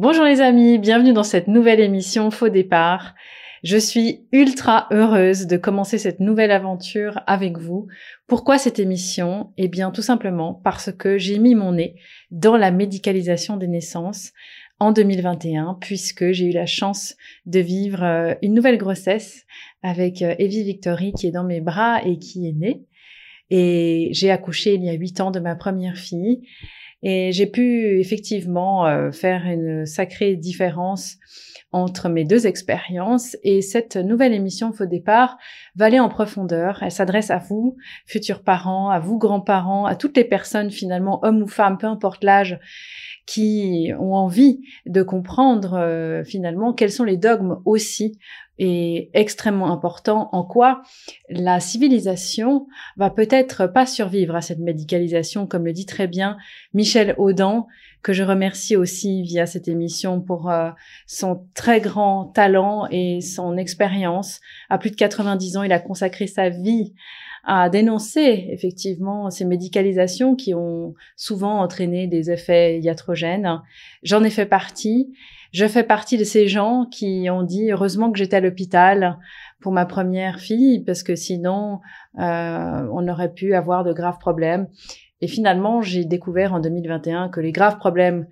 Bonjour les amis, bienvenue dans cette nouvelle émission Faux départ. Je suis ultra heureuse de commencer cette nouvelle aventure avec vous. Pourquoi cette émission? Eh bien tout simplement parce que j'ai mis mon nez dans la médicalisation des naissances en 2021 puisque j'ai eu la chance de vivre euh, une nouvelle grossesse avec euh, Evie Victory qui est dans mes bras et qui est née. Et j'ai accouché il y a huit ans de ma première fille. Et j'ai pu effectivement euh, faire une sacrée différence entre mes deux expériences et cette nouvelle émission Faux départ va aller en profondeur. Elle s'adresse à vous, futurs parents, à vous grands-parents, à toutes les personnes finalement, hommes ou femmes, peu importe l'âge, qui ont envie de comprendre euh, finalement quels sont les dogmes aussi et extrêmement important en quoi la civilisation va peut-être pas survivre à cette médicalisation comme le dit très bien Michel Audin que je remercie aussi via cette émission pour euh, son très grand talent et son expérience. À plus de 90 ans, il a consacré sa vie à dénoncer effectivement ces médicalisations qui ont souvent entraîné des effets iatrogènes. J'en ai fait partie. Je fais partie de ces gens qui ont dit heureusement que j'étais à l'hôpital pour ma première fille parce que sinon euh, on aurait pu avoir de graves problèmes. Et finalement, j'ai découvert en 2021 que les graves problèmes,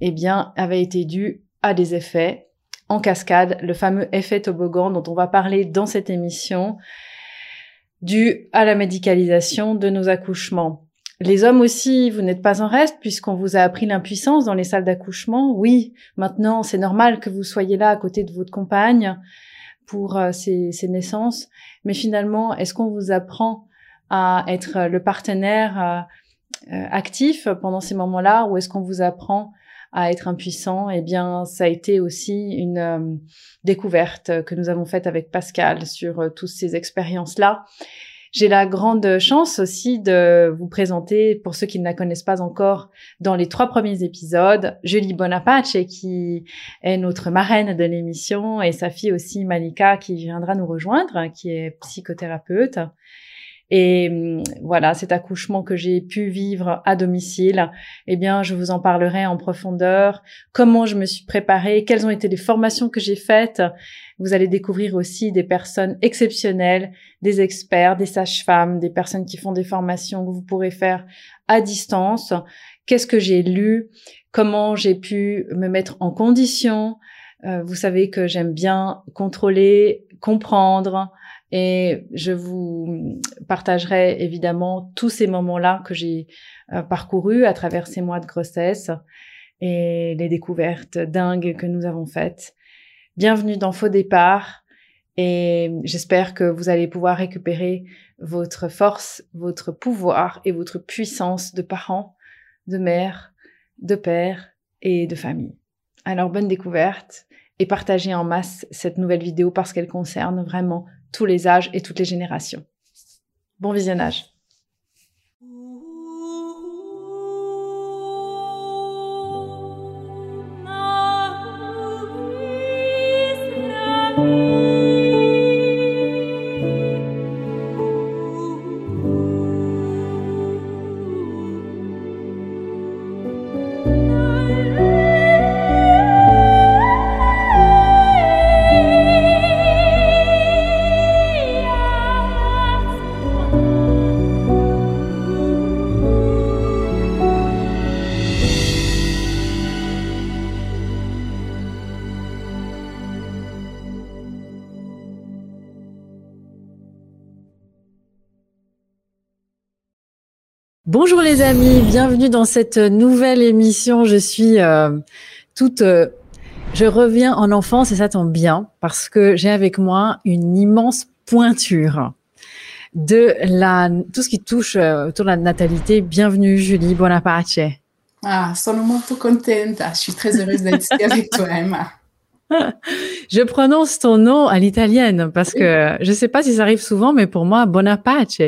eh bien, avaient été dus à des effets en cascade, le fameux effet toboggan dont on va parler dans cette émission, dû à la médicalisation de nos accouchements. Les hommes aussi, vous n'êtes pas en reste puisqu'on vous a appris l'impuissance dans les salles d'accouchement. Oui, maintenant c'est normal que vous soyez là à côté de votre compagne pour euh, ces, ces, naissances, mais finalement, est-ce qu'on vous apprend à être le partenaire euh, euh, actif pendant ces moments-là ou est-ce qu'on vous apprend à être impuissant? Eh bien, ça a été aussi une découverte que nous avons faite avec Pascal sur toutes ces expériences-là. J'ai la grande chance aussi de vous présenter, pour ceux qui ne la connaissent pas encore, dans les trois premiers épisodes, Julie Bonaparte, qui est notre marraine de l'émission, et sa fille aussi, Malika, qui viendra nous rejoindre, qui est psychothérapeute. Et hum, voilà, cet accouchement que j'ai pu vivre à domicile, eh bien, je vous en parlerai en profondeur. Comment je me suis préparée, quelles ont été les formations que j'ai faites. Vous allez découvrir aussi des personnes exceptionnelles, des experts, des sages-femmes, des personnes qui font des formations que vous pourrez faire à distance. Qu'est-ce que j'ai lu? Comment j'ai pu me mettre en condition? Euh, Vous savez que j'aime bien contrôler, comprendre, et je vous partagerai évidemment tous ces moments-là que j'ai euh, parcourus à travers ces mois de grossesse et les découvertes dingues que nous avons faites. Bienvenue dans Faux Départ et j'espère que vous allez pouvoir récupérer votre force, votre pouvoir et votre puissance de parents, de mères, de pères et de famille. Alors bonne découverte et partagez en masse cette nouvelle vidéo parce qu'elle concerne vraiment tous les âges et toutes les générations. Bon visionnage. Les amis, bienvenue dans cette nouvelle émission. Je suis euh, toute, euh, je reviens en enfance et ça tombe bien parce que j'ai avec moi une immense pointure de la tout ce qui touche euh, autour de la natalité. Bienvenue Julie Bonaparte. Ah, sono molto contenta. Je suis très heureuse d'être ici avec toi, Emma. je prononce ton nom à l'italienne parce que je ne sais pas si ça arrive souvent, mais pour moi, Bonaparte,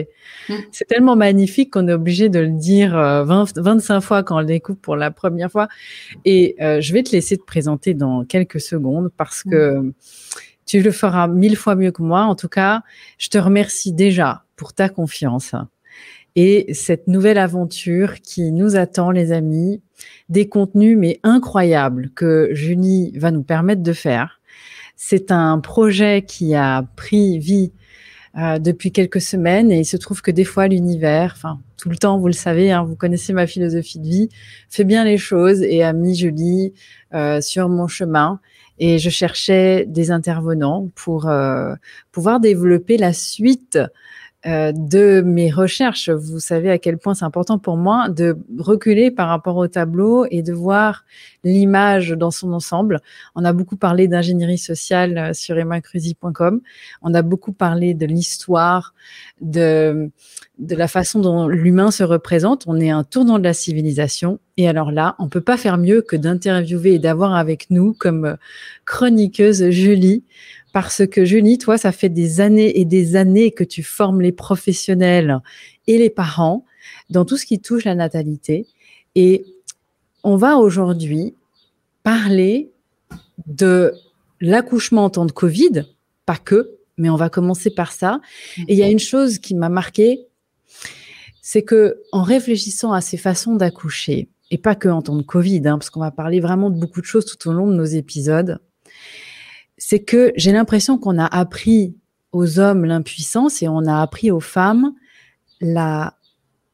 mm. c'est tellement magnifique qu'on est obligé de le dire 25 euh, fois quand on le découvre pour la première fois. Et euh, je vais te laisser te présenter dans quelques secondes parce que mm. tu le feras mille fois mieux que moi. En tout cas, je te remercie déjà pour ta confiance et cette nouvelle aventure qui nous attend, les amis. Des contenus mais incroyables que Julie va nous permettre de faire. C'est un projet qui a pris vie euh, depuis quelques semaines et il se trouve que des fois l'univers, enfin tout le temps, vous le savez, hein, vous connaissez ma philosophie de vie, fait bien les choses et a mis Julie euh, sur mon chemin et je cherchais des intervenants pour euh, pouvoir développer la suite euh, de mes recherches. Vous savez à quel point c'est important pour moi de reculer par rapport au tableau et de voir l'image dans son ensemble. On a beaucoup parlé d'ingénierie sociale euh, sur emmacruzy.com. On a beaucoup parlé de l'histoire, de, de la façon dont l'humain se représente. On est un tournant de la civilisation. Et alors là, on peut pas faire mieux que d'interviewer et d'avoir avec nous comme chroniqueuse Julie parce que Julie, toi, ça fait des années et des années que tu formes les professionnels et les parents dans tout ce qui touche la natalité. Et on va aujourd'hui parler de l'accouchement en temps de Covid, pas que, mais on va commencer par ça. Et il y a une chose qui m'a marqué, c'est que en réfléchissant à ces façons d'accoucher, et pas que en temps de Covid, hein, parce qu'on va parler vraiment de beaucoup de choses tout au long de nos épisodes, c'est que j'ai l'impression qu'on a appris aux hommes l'impuissance et on a appris aux femmes la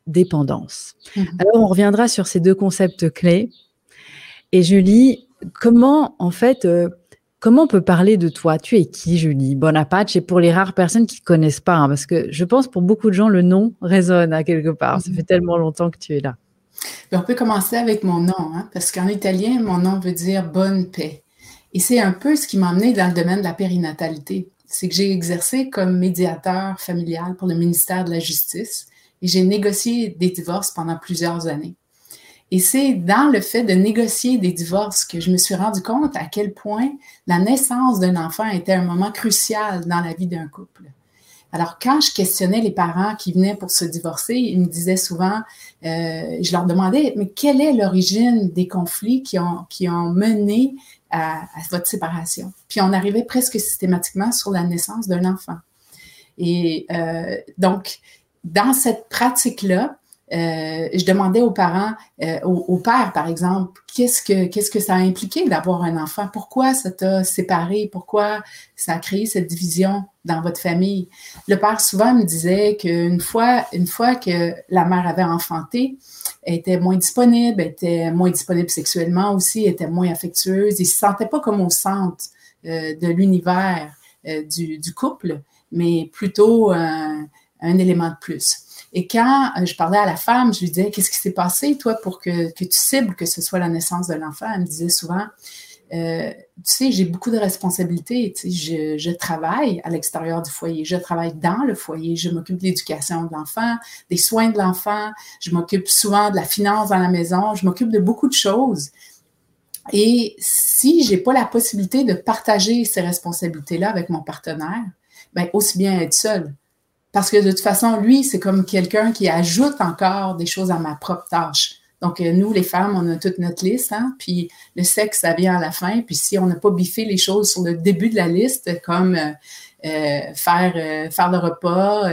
dépendance. Mhm. Alors, on reviendra sur ces deux concepts clés. Et Julie, comment, en fait, euh, comment on peut parler de toi? Tu es qui, Julie? Bonaparte Et pour les rares personnes qui ne connaissent pas, hein, parce que je pense pour beaucoup de gens, le nom résonne à quelque part. Ça mhm. fait tellement longtemps que tu es là. Ben, on peut commencer avec mon nom, hein, parce qu'en italien, mon nom veut dire bonne paix. Et c'est un peu ce qui m'a amené dans le domaine de la périnatalité. C'est que j'ai exercé comme médiateur familial pour le ministère de la Justice et j'ai négocié des divorces pendant plusieurs années. Et c'est dans le fait de négocier des divorces que je me suis rendu compte à quel point la naissance d'un enfant était un moment crucial dans la vie d'un couple. Alors, quand je questionnais les parents qui venaient pour se divorcer, ils me disaient souvent, euh, je leur demandais, mais quelle est l'origine des conflits qui ont, qui ont mené à, votre séparation. Puis on arrivait presque systématiquement sur la naissance d'un enfant. Et euh, donc, dans cette pratique-là, euh, je demandais aux parents, euh, au, père par exemple, qu'est-ce que qu'est-ce que ça a impliqué d'avoir un enfant? Pourquoi ça t'a séparé? Pourquoi ça a créé cette division dans votre famille? Le père souvent me disait qu'une fois une fois que la mère avait enfanté, elle était moins disponible, elle était moins disponible sexuellement aussi, elle était moins affectueuse, il se sentait pas comme au centre euh, de l'univers du, du, couple, mais plutôt un élément de plus. Et quand euh, je parlais à la femme, je lui disais, qu'est-ce qui s'est passé, toi, pour que, tu cibles que ce soit la naissance de l'enfant? Elle me disait souvent, euh, tu sais, j'ai beaucoup de responsabilités. Tu sais, je, je travaille à l'extérieur du foyer, je travaille dans le foyer, je m'occupe de l'éducation de l'enfant, des soins de l'enfant, je m'occupe souvent de la finance dans la maison, je m'occupe de beaucoup de choses. Et si j'ai pas la possibilité de partager ces responsabilités-là avec mon partenaire, ben aussi bien être seule. Parce que de toute façon, lui, c'est comme quelqu'un qui ajoute encore des choses à ma propre tâche. Donc, euh, nous, les femmes, on a toute notre liste, hein, puis le sexe, ça vient à la fin. Puis si on n'a pas biffé les choses sur le début de la liste, comme euh, euh, faire, faire le repas,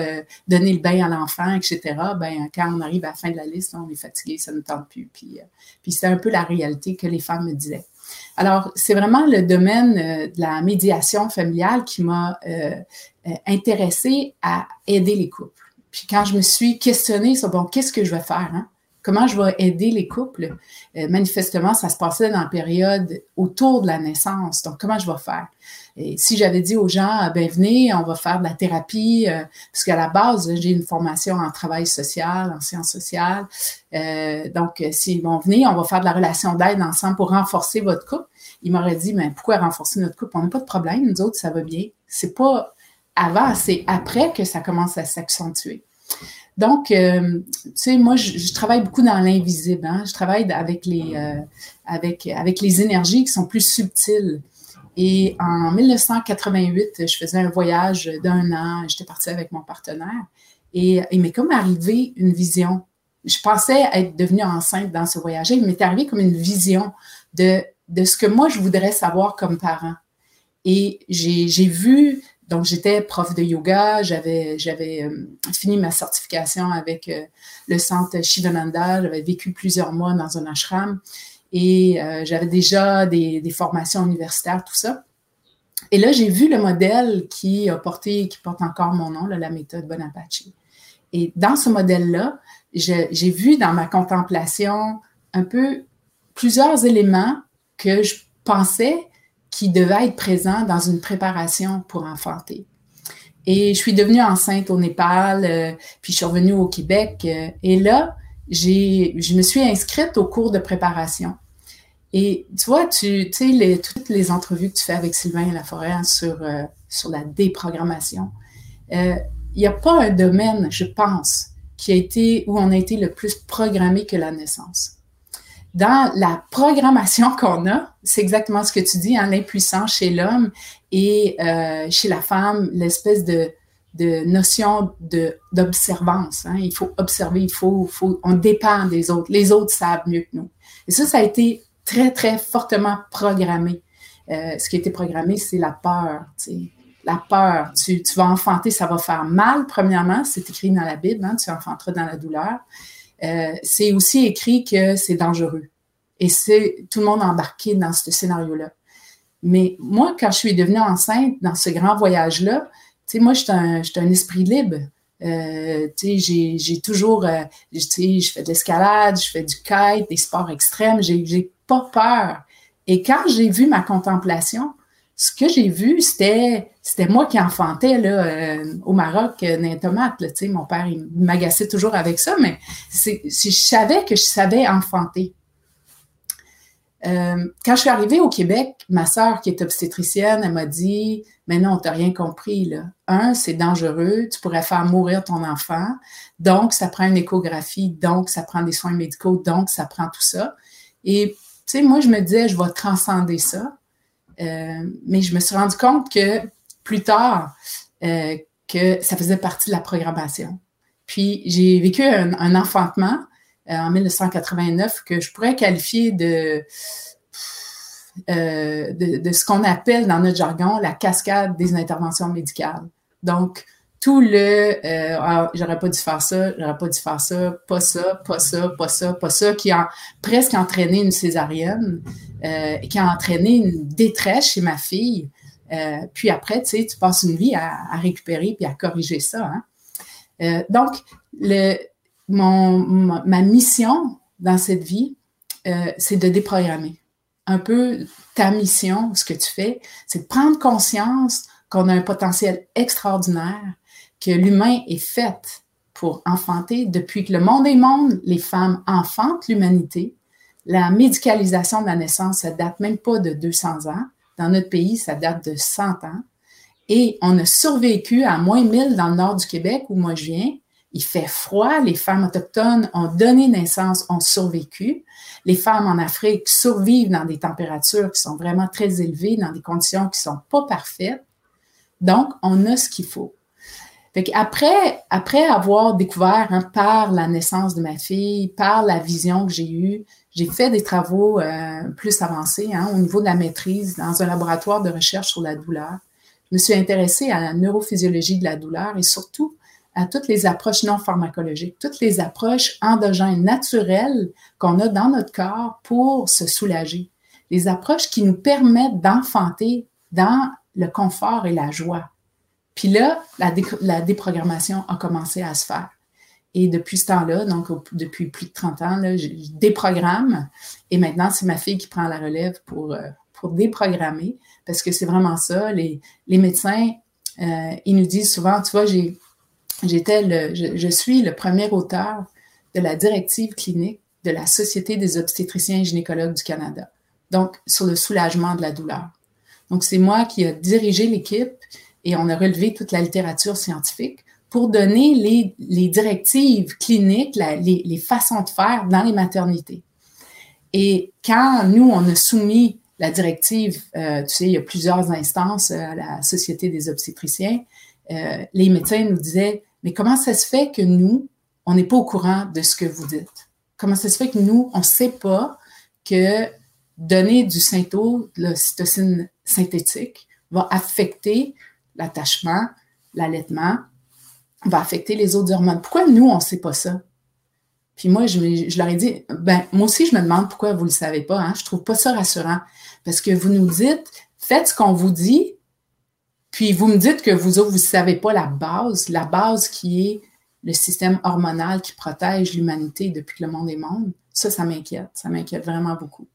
donner le bain à l'enfant, etc., ben, quand on arrive à la fin de la liste, on est fatigué, ça ne tente plus. Puis, puis c'est un peu la réalité que les femmes me disaient. Alors, c'est vraiment le domaine de la médiation familiale qui m'a euh, intéressée à aider les couples. Puis quand je me suis questionnée sur, bon, qu'est-ce que je vais faire? Hein? Comment je vais aider les couples? Euh, manifestement, ça se passait dans la période autour de la naissance. Donc, comment je vais faire? Si j'avais dit aux gens, ah, ben venez, on va faire de la thérapie, euh, parce la base, j'ai une formation en travail social, en sciences sociales. Euh, donc, si bon, venez, on va faire de la relation d'aide ensemble pour renforcer votre couple. Il m'aurait dit, mais pourquoi renforcer notre couple? On n'a pas de problème, nous autres, ça va bien. C'est pas avant, c'est après que ça commence à s'accentuer. Donc, euh, tu sais, moi, je, travaille beaucoup dans l'invisible. Hein? Je travaille avec les, euh, avec, avec les énergies qui sont plus subtiles. Et en 1988, je faisais un voyage d'un an. J'étais partie avec mon partenaire. Et il m'est comme arrivé une vision. Je pensais être devenue enceinte dans ce voyage. Il m'est arrivé comme une vision de, de ce que moi, je voudrais savoir comme parent. Et j'ai vu donc, j'étais prof de yoga, j'avais, j'avais fini ma certification avec le centre Shivananda, j'avais vécu plusieurs mois dans un ashram et j'avais déjà des, formations universitaires, tout ça. Et là, j'ai vu le modèle qui a qui porte encore mon nom, la méthode Bonaparte. Et dans ce modèle-là, j'ai vu dans ma contemplation un peu plusieurs éléments que je pensais qui devaient être présents dans une préparation pour enfanter. Et je suis devenue enceinte au Népal, euh, puis je suis revenue au Québec. Euh, et là, je me suis inscrite au cours de préparation. Et tu vois, tu, sais, toutes les entrevues que tu fais avec Sylvain Laforêt sur, euh, sur la déprogrammation, il n'y a pas un domaine, je pense, qui a été, où on a été le plus programmé que la naissance dans la programmation qu'on a, c'est exactement ce que tu dis, hein, l'impuissance chez l'homme et euh, chez la femme, l'espèce de, de notion de d'observance. Hein. Il faut observer, il faut, on dépend des autres. Les autres savent mieux que nous. Et ça, ça a été très, très fortement programmé. Euh, ce qui a été programmé, c'est la peur. La peur. Tu, tu vas enfanter, ça va faire mal, premièrement. C'est écrit dans la Bible, hein, tu enfanteras dans la douleur. Euh, c'est aussi écrit que c'est dangereux. Et c'est tout le monde embarqué dans ce scénario-là. Mais moi, quand je suis devenue enceinte dans ce grand voyage-là, tu sais, moi, j'étais un, un, esprit libre. Euh, tu sais, j'ai toujours, euh, tu sais, je fais de l'escalade, je fais du kite, des sports extrêmes, j'ai pas peur. Et quand j'ai vu ma contemplation, ce que j'ai vu, c'était c'était moi qui enfantais là, euh, au Maroc euh, mon père, il m'agaçait toujours avec ça, mais je savais que je savais enfanter. Euh, quand je suis arrivée au Québec, ma sœur, qui est obstétricienne, elle m'a dit Mais non, tu n'as rien compris. Là. Un, c'est dangereux, tu pourrais faire mourir ton enfant. Donc, ça prend une échographie, donc ça prend des soins médicaux, donc ça prend tout ça. Et, tu sais, moi, je me disais, je vais transcender ça. Euh, mais je me suis rendu compte que plus tard, euh, que ça faisait partie de la programmation. Puis j'ai vécu un, enfantement euh, en 1989 que je pourrais qualifier de, de, ce qu'on appelle dans notre jargon la cascade des interventions médicales. Donc, tout le ah, j'aurais pas dû faire ça, j'aurais pas dû faire ça, pas ça, pas ça, pas ça, pas ça, qui a presque entraîné une césarienne, euh, qui a entraîné une détresse chez ma fille. Euh, puis après, tu sais, tu passes une vie à, récupérer puis à corriger ça. Hein? Euh, donc, ma mission dans cette vie, euh, c'est de déprogrammer. Un peu ta mission, ce que tu fais, c'est de prendre conscience qu'on a un potentiel extraordinaire, que l'humain est fait pour enfanter. Depuis que le monde est monde, les femmes enfantent l'humanité. La médicalisation de la naissance, ça date même pas de 200 ans. Dans notre pays, ça date de 100 ans. Et on a survécu à moins 1000 dans le nord du Québec où moi je viens. Il fait froid, les femmes autochtones ont donné naissance, ont survécu. Les femmes en Afrique survivent dans des températures qui sont vraiment très élevées, dans des conditions qui sont pas parfaites. Donc, on a ce qu'il faut. Après, après avoir découvert hein, par la naissance de ma fille, par la vision que j'ai eue, j'ai fait des travaux euh, plus avancés hein, au niveau de la maîtrise dans un laboratoire de recherche sur la douleur. Je me suis intéressée à la neurophysiologie de la douleur et surtout à toutes les approches non pharmacologiques, toutes les approches endogènes naturelles qu'on a dans notre corps pour se soulager. Les approches qui nous permettent d'enfanter dans le confort et la joie. Puis là, la, déprogrammation a commencé à se faire. Et depuis ce temps-là, donc depuis plus de 30 ans, je, déprogramme. Et maintenant, c'est ma fille qui prend la relève pour, euh, déprogrammer, parce que c'est vraiment ça. Les, médecins, euh, ils nous disent souvent, tu vois, j'étais le, je, je, suis le premier auteur de la directive clinique de la Société des obstétriciens et gynécologues du Canada. Donc, sur le soulagement de la douleur. Donc, c'est moi qui ai dirigé l'équipe et on a relevé toute la littérature scientifique pour donner les, directives cliniques, les, façons de faire dans les maternités. Et quand nous, on a soumis la directive, euh, tu sais, il y a plusieurs instances euh, à la Société des obstétriciens, euh, les médecins nous disaient, mais comment ça se fait que nous, on n'est pas au courant de ce que vous dites? Comment ça se fait que nous, on ne sait pas que donner du synto, de l'ocytocine synthétique, va affecter l'attachement, l'allaitement, va affecter les autres hormones. Pourquoi nous, on ne sait pas ça? Puis moi, je, leur ai dit, ben, moi aussi, je me demande pourquoi vous ne le savez pas. Hein? Je trouve pas ça rassurant. Parce que vous nous dites, faites ce qu'on vous dit, puis vous me dites que vous autres, vous ne savez pas la base, la base qui est le système hormonal qui protège l'humanité depuis que le monde est monde. Ça, ça m'inquiète. Ça m'inquiète vraiment beaucoup.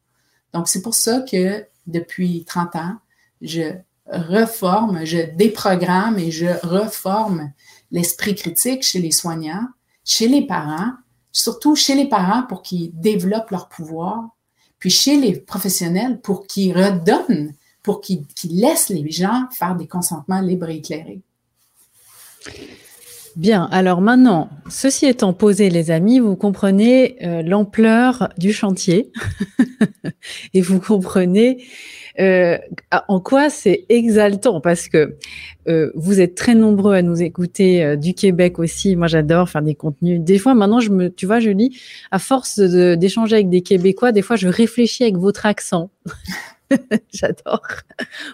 Donc, c'est pour ça que depuis 30 ans, je reforme, je déprogramme et je reforme l'esprit critique chez les soignants, chez les parents, surtout chez les parents pour qu'ils développent leur pouvoir, puis chez les professionnels pour qu'ils redonnent, pour qu'ils laissent les gens faire des consentements libres et éclairés. Bien, alors maintenant, ceci étant posé, les amis, vous comprenez euh, l'ampleur du chantier et vous comprenez euh, en quoi c'est exaltant? Parce que euh, vous êtes très nombreux à nous écouter du Québec aussi. Moi, j'adore faire des contenus. Des fois, maintenant, je me, tu vois, je lis, à force d'échanger avec des Québécois, des fois, je réfléchis avec votre accent. J'adore.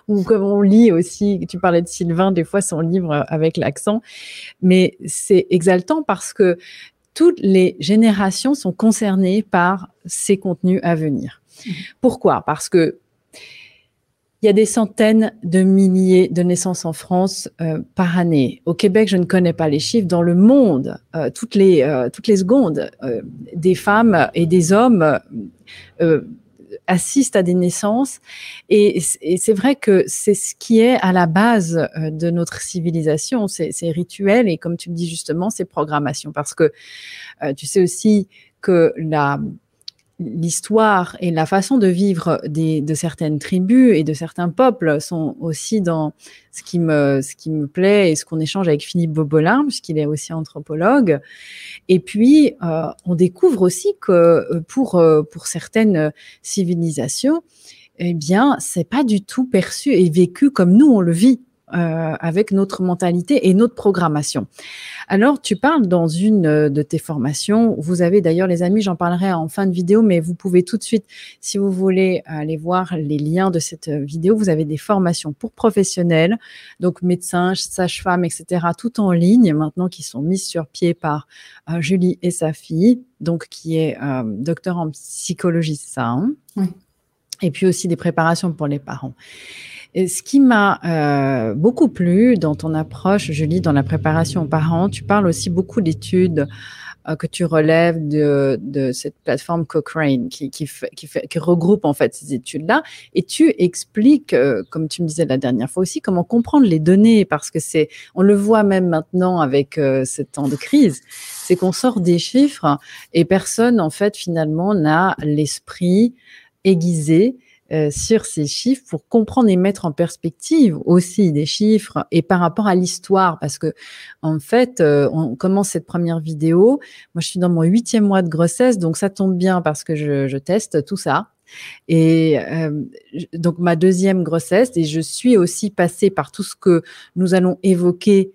Ou comme on lit aussi, tu parlais de Sylvain, des fois son livre avec l'accent. Mais c'est exaltant parce que toutes les générations sont concernées par ces contenus à venir. Mmh. Pourquoi? Parce que il y a des centaines de milliers de naissances en France euh, par année. Au Québec, je ne connais pas les chiffres. Dans le monde, euh, toutes les euh, toutes les secondes, des femmes et des hommes assistent à des naissances. Et, c'est vrai que c'est ce qui est à la base euh, de notre civilisation, ces, rituels et comme tu le dis justement, ces programmations. Parce que euh, tu sais aussi que la, l'histoire et la façon de vivre des, de certaines tribus et de certains peuples sont aussi dans ce qui me, ce qui me plaît et ce qu'on échange avec Philippe Bobolin, puisqu'il est aussi anthropologue. Et puis, euh, on découvre aussi que euh, pour, euh, pour certaines civilisations, eh bien, c'est pas du tout perçu et vécu comme nous on le vit. Euh, avec notre mentalité et notre programmation. Alors, tu parles dans une euh, de tes formations, vous avez d'ailleurs les amis, j'en parlerai en fin de vidéo, mais vous pouvez tout de suite, si vous voulez aller voir les liens de cette euh, vidéo, vous avez des formations pour professionnels, donc médecins, sages-femmes, etc., tout en ligne maintenant qui sont mises sur pied par Julie et sa fille, donc qui est docteur en psychologie, ça. Hein? oui. Et puis aussi des préparations pour les parents ce qui m'a euh, beaucoup plu dans ton approche, je lis dans la préparation aux parents, tu parles aussi beaucoup d'études euh, que tu relèves de, de cette plateforme Cochrane qui, qui, fait, qui, fait, qui regroupe en fait ces études-là. Et tu expliques, euh, comme tu me disais la dernière fois aussi, comment comprendre les données parce que c'est, on le voit même maintenant avec euh, ce temps de crise, c'est qu'on sort des chiffres et personne en fait finalement n'a l'esprit aiguisé euh, sur ces chiffres pour comprendre et mettre en perspective aussi des chiffres et par rapport à l'histoire. Parce que en fait euh, on commence cette première vidéo. Moi je suis dans mon huitième mois de grossesse donc ça tombe bien parce que je, je teste tout ça. Et euh, donc ma deuxième grossesse et je suis aussi passée par tout ce que nous allons évoquer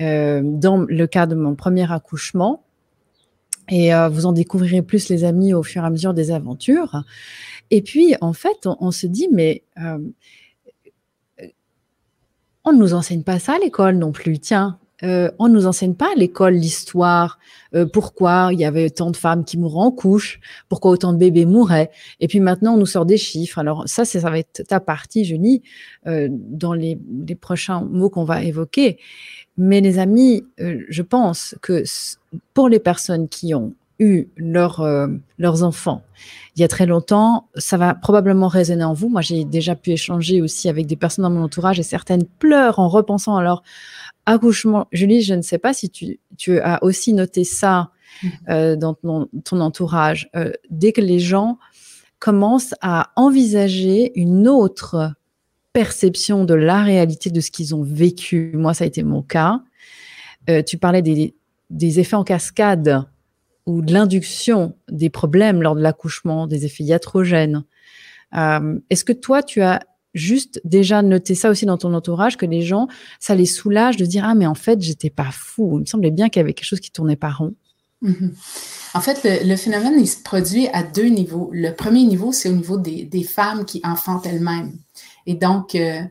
dans le cas de mon premier accouchement et vous en découvrirez plus les amis au fur et à mesure des aventures et puis, en fait, on, se dit, mais euh, on ne nous enseigne pas ça à l'école non plus. Tiens, euh, on ne nous enseigne pas à l'école l'histoire, euh, pourquoi il y avait tant de femmes qui mouraient en couche, pourquoi autant de bébés mouraient. Et puis maintenant, on nous sort des chiffres. Alors ça, ça va être ta partie, je euh, dans les, les, prochains mots qu'on va évoquer. Mais les amis, je pense que pour les personnes qui ont eu leur, leurs enfants, il y a très longtemps, ça va probablement résonner en vous. Moi, j'ai déjà pu échanger aussi avec des personnes dans mon entourage et certaines pleurent en repensant à leur accouchement. Julie, je ne sais pas si tu, tu as aussi noté ça mm-hmm. euh, dans ton, entourage. Euh, dès que les gens commencent à envisager une autre perception de la réalité de ce qu'ils ont vécu, moi, ça a été mon cas. Euh, tu parlais des, des effets en cascade ou de l'induction des problèmes lors de l'accouchement, des effets iatrogènes. Euh, Est-ce que toi, tu as juste déjà noté ça aussi dans ton entourage, que les gens, ça les soulage de dire, ah, mais en fait, j'étais pas fou. Il me semblait bien qu'il y avait quelque chose qui tournait pas rond. Mm-hmm. En fait, le, phénomène, il se produit à deux niveaux. Le premier niveau, c'est au niveau des, femmes qui enfantent elles-mêmes. Et donc, euh,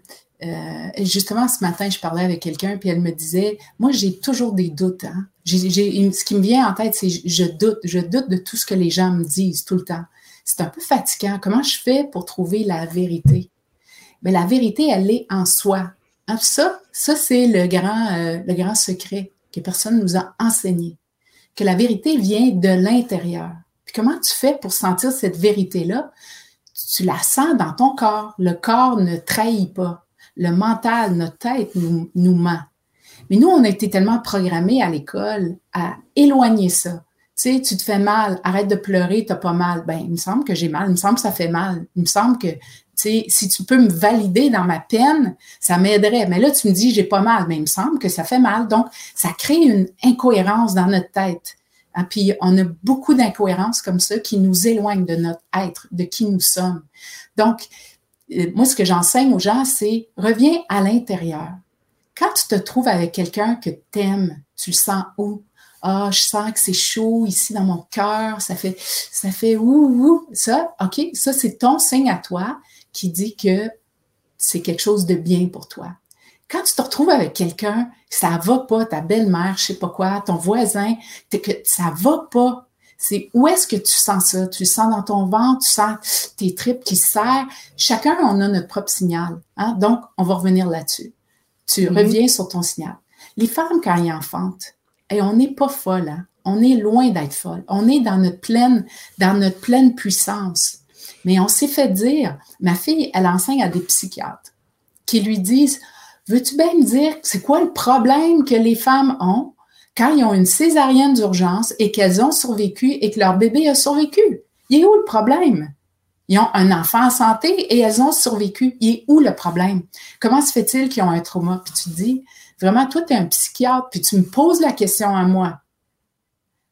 euh, justement, ce matin, je parlais avec quelqu'un, puis elle me disait, moi, j'ai toujours des doutes. Hein. ce qui me vient en tête, c'est je doute, je doute de tout ce que les gens me disent tout le temps. C'est un peu fatigant. Comment je fais pour trouver la vérité? Mais la vérité, elle est en soi. Hein, ça, c'est le grand, euh, le grand secret que personne nous a enseigné. Que la vérité vient de l'intérieur. Comment tu fais pour sentir cette vérité-là? Tu la sens dans ton corps. Le corps ne trahit pas. Le mental, notre tête nous, ment. Mais nous, on a été tellement programmés à l'école à éloigner ça. Tu sais, tu te fais mal, arrête de pleurer, t'as pas mal. Ben, il me semble que j'ai mal, il me semble que ça fait mal. Il me semble que, tu sais, si tu peux me valider dans ma peine, ça m'aiderait. Mais là, tu me dis, j'ai pas mal, mais il me semble que ça fait mal. Donc, ça crée une incohérence dans notre tête. Hein, puis, on a beaucoup d'incohérences comme ça qui nous éloignent de notre être, de qui nous sommes. Donc, moi, ce que j'enseigne aux gens, c'est reviens à l'intérieur. Quand tu te trouves avec quelqu'un que tu aimes, tu le sens où? Ah, je sens que c'est chaud ici dans mon cœur, ça fait, ça fait ouh, ouh. Ça, OK, ça, c'est ton signe à toi qui dit que c'est quelque chose de bien pour toi. Quand tu te retrouves avec quelqu'un, ça va pas, ta belle-mère, je sais pas quoi, ton voisin, que ça va pas, c'est où est-ce que tu sens ça? Tu le sens dans ton ventre, tu sens tes tripes qui serrent. Chacun, on a notre propre signal. Hein? Donc, on va revenir là-dessus. Tu mhm. reviens sur ton signal. Les femmes, quand elles enfantent, et on n'est pas folle, hein? on est loin d'être folle. On est dans notre pleine, dans notre pleine puissance. Mais on s'est fait dire, ma fille, elle enseigne à des psychiatres qui lui disent, veux-tu bien me dire c'est quoi le problème que les femmes ont? Quand ils ont une césarienne d'urgence et qu'elles ont survécu et que leur bébé a survécu. Il est où le problème? Ils ont un enfant en santé et elles ont survécu. Il est où le problème? Comment se fait-il qu'ils ont un trauma? Puis tu dis, vraiment, toi, tu es un psychiatre, puis tu me poses la question à moi.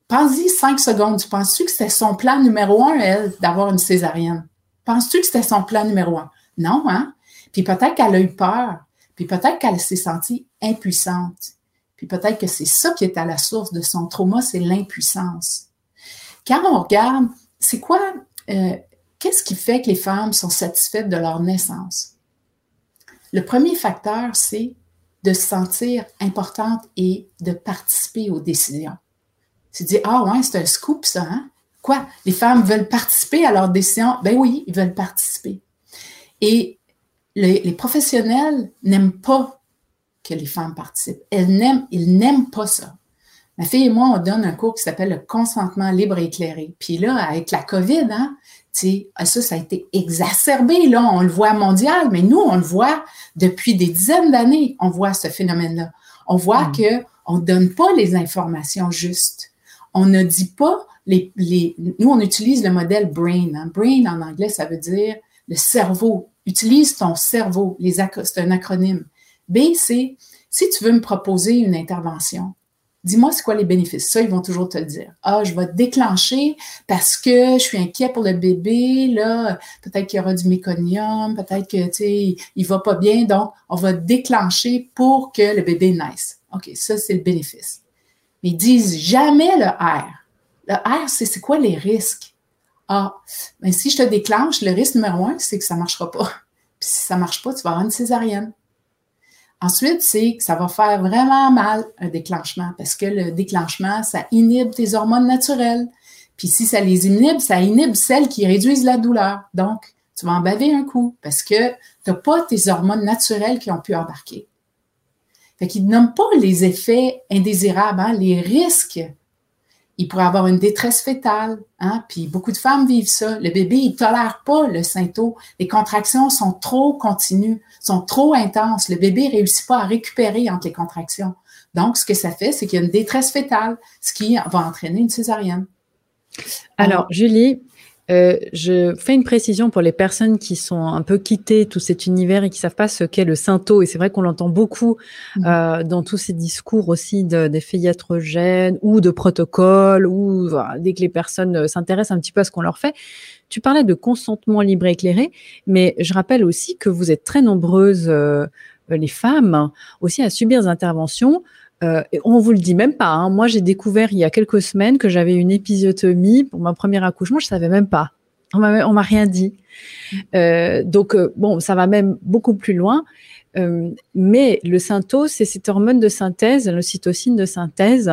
Pense-y cinq secondes. Tu penses-tu que c'était son plan numéro un, elle, d'avoir une césarienne? Penses-tu que c'était son plan numéro un? Non, hein? Puis peut-être qu'elle a eu peur. Puis peut-être qu'elle s'est sentie impuissante. Puis peut-être que c'est ça qui est à la source de son trauma, c'est l'impuissance. Quand on regarde, c'est quoi, euh, qu'est-ce qui fait que les femmes sont satisfaites de leur naissance? Le premier facteur, c'est de se sentir importante et de participer aux décisions. Tu dis, ah ouais, c'est un scoop ça, hein? Quoi? Les femmes veulent participer à leurs décisions? Ben oui, ils veulent participer. Et les professionnels n'aiment pas que les femmes participent. Elles n'aiment, ils n'aiment pas ça. Ma fille et moi, on donne un cours qui s'appelle le consentement libre et éclairé. Puis là, avec la COVID, hein, ah, ça, ça a été exacerbé. Là, on le voit mondial, mais nous, on le voit depuis des dizaines d'années. On voit ce phénomène-là. On voit mm. que on donne pas les informations justes. On ne dit pas les, les nous, on utilise le modèle BRAIN. Hein. BRAIN en anglais, ça veut dire le cerveau. Utilise ton cerveau. c'est un acronyme. B, c'est si tu veux me proposer une intervention, dis-moi c'est quoi les bénéfices. Ça, ils vont toujours te le dire. Ah, je vais déclencher parce que je suis inquiet pour le bébé. Là, peut-être qu'il y aura du méconium, peut-être que, tu il va pas bien. Donc, on va déclencher pour que le bébé naisse. OK, ça, c'est le bénéfice. Mais ils disent jamais le R. Le R, c'est quoi les risques? Ah, mais ben, si je te déclenche, le risque numéro un, c'est que ça marchera pas. Puis si ça marche pas, tu vas avoir une césarienne. Ensuite, c'est que ça va faire vraiment mal un déclenchement parce que le déclenchement, ça inhibe tes hormones naturelles. Puis si ça les inhibe, ça inhibe celles qui réduisent la douleur. Donc, tu vas en baver un coup parce que tu n'as pas tes hormones naturelles qui ont pu embarquer. Fait qu'ils nomment pas les effets indésirables, hein, les risques il pourrait avoir une détresse fétale, hein? puis beaucoup de femmes vivent ça. Le bébé, il tolère pas le symptôme. Les contractions sont trop continues, sont trop intenses. Le bébé réussit pas à récupérer entre les contractions. Donc, ce que ça fait, c'est qu'il y a une détresse fétale, ce qui va entraîner une césarienne. Alors, Julie, euh, je fais une précision pour les personnes qui sont un peu quittées tout cet univers et qui savent pas ce qu'est le synto. Et c'est vrai qu'on l'entend beaucoup mmh. euh, dans tous ces discours aussi d'effets iatrogènes ou de protocoles ou dès que les personnes euh, s'intéressent un petit peu à ce qu'on leur fait. Tu parlais de consentement libre et éclairé, mais je rappelle aussi que vous êtes très nombreuses, les femmes, aussi à subir des interventions euh, on vous le dit même pas. Hein. Moi, j'ai découvert il y a quelques semaines que j'avais une épisiotomie pour mon premier accouchement. Je savais même pas. On m'a, m'a rien dit. Euh, donc euh, bon, ça va même beaucoup plus loin. Euh, mais le syntose, c'est cette hormone de synthèse, l'ocytocine de synthèse.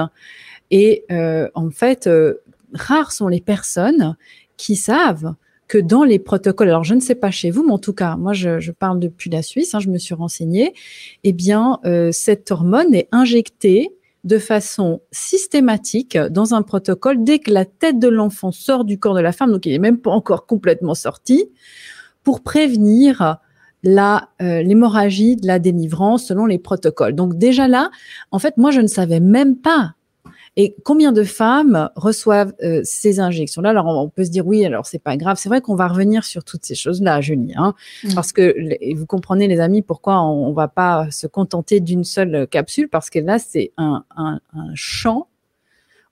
Et euh, en fait, euh, rares sont les personnes qui savent que dans les protocoles, alors je ne sais pas chez vous, mais en tout cas, moi je, parle depuis la Suisse, hein, je me suis renseignée, eh bien, cette hormone est injectée de façon systématique dans un protocole dès que la tête de l'enfant sort du corps de la femme, donc il n'est même pas encore complètement sorti, pour prévenir euh, l'hémorragie de la délivrance selon les protocoles. Donc déjà là, en fait, moi je ne savais même pas. Et combien de femmes reçoivent euh, ces injections-là? Alors on peut se dire oui, alors c'est pas grave. C'est vrai qu'on va revenir sur toutes ces choses-là, Julie, hein, mmh. parce que vous comprenez les amis pourquoi on, on va pas se contenter d'une seule capsule? Parce que là c'est un, un, un champ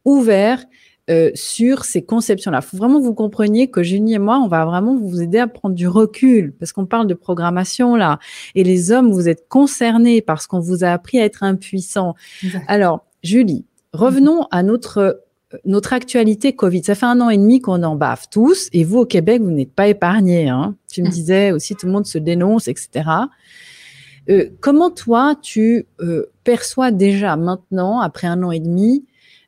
ouvert euh, sur ces conceptions-là. Il faut vraiment que vous compreniez que Julie et moi, on va vraiment vous aider à prendre du recul parce qu'on parle de programmation là. Et les hommes, vous êtes concernés parce qu'on vous a appris à être impuissants. Alors, Julie, revenons à notre notre actualité Covid. Ça fait un an et demi qu'on en bave tous, et vous au Québec, vous n'êtes pas épargnés. Hein. Tu me mm. disais aussi, tout le monde se dénonce, etc. Euh, comment toi, tu euh, perçois déjà maintenant, après un an et demi,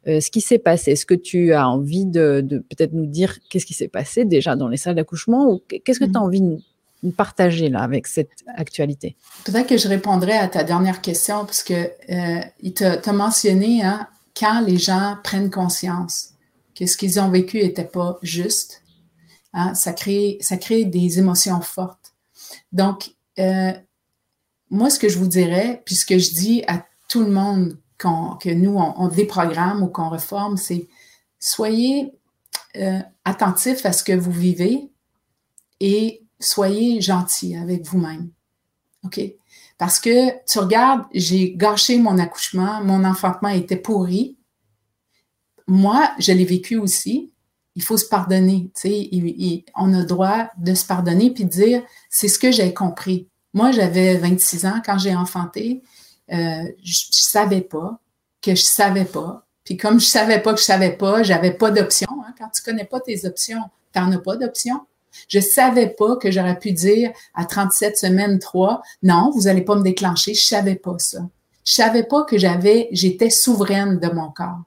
euh, ce qui s'est passé? Est-ce que tu as envie de, peut-être nous dire qu'est-ce qui s'est passé déjà dans les salles d'accouchement ou qu'est-ce que tu as envie de nous partager là avec cette actualité? Peut-être que je répondrai à ta dernière question parce que euh, il t'a mentionné hein, quand les gens prennent conscience que ce qu'ils ont vécu n'était pas juste, hein, ça, crée, des émotions fortes. Donc, euh, moi, ce que je vous dirais, puis ce que je dis à tout le monde que nous, on, déprogramme ou qu'on reforme, c'est soyez euh, attentifs à ce que vous vivez et soyez gentil avec vous-même. OK? Parce que tu regardes, j'ai gâché mon accouchement, mon enfantement était pourri. Moi, je l'ai vécu aussi. Il faut se pardonner. On a le droit de se pardonner puis de dire, c'est ce que j'ai compris. Moi, j'avais 26 ans quand j'ai enfanté. Euh, je, je savais pas que je savais pas. Puis comme je savais pas que je savais pas, j'avais pas d'option. Hein. Quand tu connais pas tes options, tu n'en as pas d'option. Je savais pas que j'aurais pu dire à 37 semaines 3, non, vous allez pas me déclencher. Je savais pas ça. Je savais pas que j'avais, j'étais souveraine de mon corps.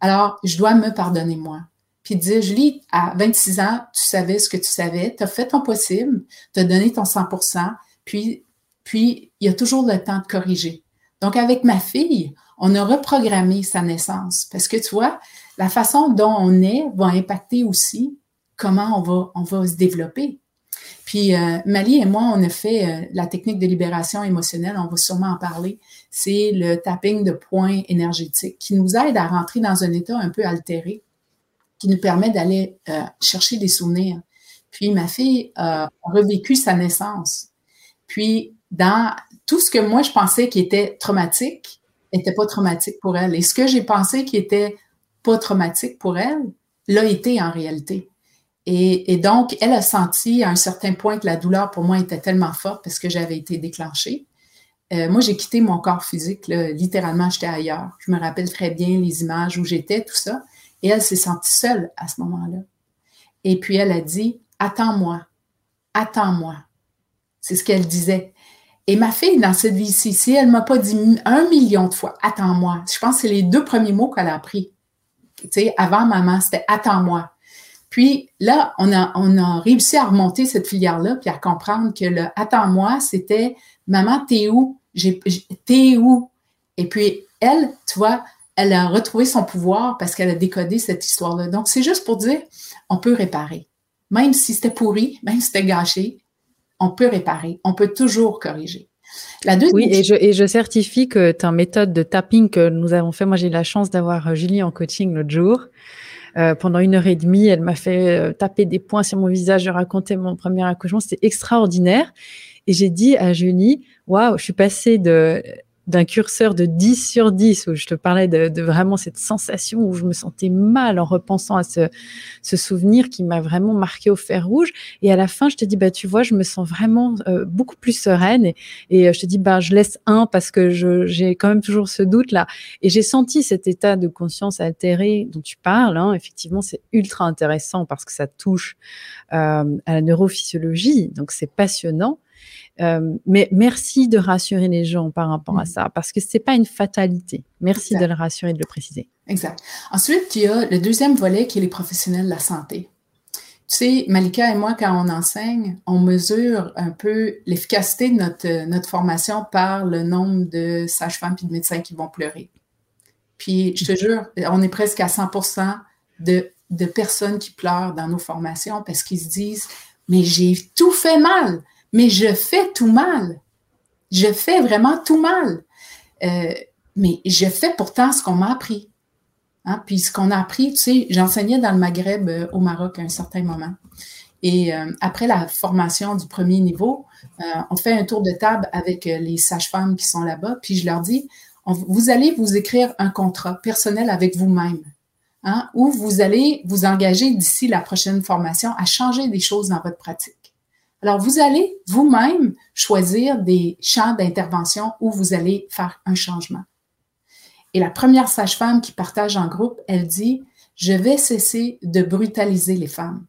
Alors, je dois me pardonner moi. Puis dire, Julie, à 26 ans, tu savais ce que tu savais, tu as fait ton possible, tu as donné ton 100% puis puis, il y a toujours le temps de corriger. Donc, avec ma fille, on a reprogrammé sa naissance parce que tu vois, la façon dont on est va impacter aussi comment on va, on va se développer. Puis, euh, Mali et moi, on a fait euh, la technique de libération émotionnelle, on va sûrement en parler. C'est le tapping de points énergétiques qui nous aide à rentrer dans un état un peu altéré, qui nous permet d'aller euh, chercher des souvenirs. Puis, ma fille a revécu sa naissance. Puis, dans tout ce que moi je pensais qui était traumatique, n'était pas traumatique pour elle. Et ce que j'ai pensé qui était pas traumatique pour elle, l'a été en réalité. Et, donc, elle a senti à un certain point que la douleur pour moi était tellement forte parce que j'avais été déclenchée. Euh, moi, j'ai quitté mon corps physique, littéralement, j'étais ailleurs. Je me rappelle très bien les images où j'étais, tout ça. Et elle s'est sentie seule à ce moment-là. Et puis, elle a dit, attends-moi, attends-moi. C'est ce qu'elle disait. Et ma fille, dans cette vie-ci, elle m'a pas dit un million de fois, attends-moi. Je pense que c'est les deux premiers mots qu'elle a appris. Tu sais, avant maman, c'était attends-moi. Puis là, on a, on a réussi à remonter cette filière-là, puis à comprendre que le attends-moi, c'était maman, t'es où? T'es où? Et puis elle, tu vois, elle a retrouvé son pouvoir parce qu'elle a décodé cette histoire-là. Donc, c'est juste pour dire, on peut réparer. Même si c'était pourri, même si c'était gâché, on peut réparer, on peut toujours corriger. La deuxième... Oui, et je, et je certifie que ta méthode de tapping que nous avons fait, moi j'ai eu la chance d'avoir euh, Julie en coaching l'autre jour. Euh, pendant une heure et demie, elle m'a fait euh, taper des points sur mon visage, je racontais mon premier accouchement, c'était extraordinaire. Et j'ai dit à Julie, waouh, je suis passée de d'un curseur de 10 sur 10 où je te parlais de, vraiment cette sensation où je me sentais mal en repensant à ce, souvenir qui m'a vraiment marqué au fer rouge. Et à la fin, je te dis, bah, tu vois, je me sens vraiment euh, beaucoup plus sereine. Et, euh, je te dis, bah, je laisse un parce que j'ai quand même toujours ce doute là. Et j'ai senti cet état de conscience altéré dont tu parles. Hein. Effectivement, c'est ultra intéressant parce que ça touche euh, à la neurophysiologie. Donc, c'est passionnant. Euh, mais merci de rassurer les gens par rapport à mm. ça, parce que c'est pas une fatalité. Merci de le rassurer, de le préciser. Exact. Ensuite, il y a le deuxième volet qui est les professionnels de la santé. Tu sais, Malika et moi, quand on enseigne, on mesure un peu l'efficacité de notre, notre formation par le nombre de sages-femmes et de médecins qui vont pleurer. Puis, je te jure, on est presque à 100 de, de personnes qui pleurent dans nos formations parce qu'ils se disent, mais j'ai tout fait mal, mais je fais tout mal. Je fais vraiment tout mal. Euh, mais je fais pourtant ce qu'on m'a appris. Hein? Puis ce qu'on a appris, tu sais, j'enseignais dans le Maghreb euh, au Maroc à un certain moment. Et euh, après la formation du premier niveau, on fait un tour de table avec les sages-femmes qui sont là-bas, puis je leur dis, vous allez vous écrire un contrat personnel avec vous-même, hein, où vous allez vous engager d'ici la prochaine formation à changer des choses dans votre pratique. Alors, vous allez vous-même choisir des champs d'intervention où vous allez faire un changement. Et la première sage-femme qui partage en groupe, elle dit, je vais cesser de brutaliser les femmes.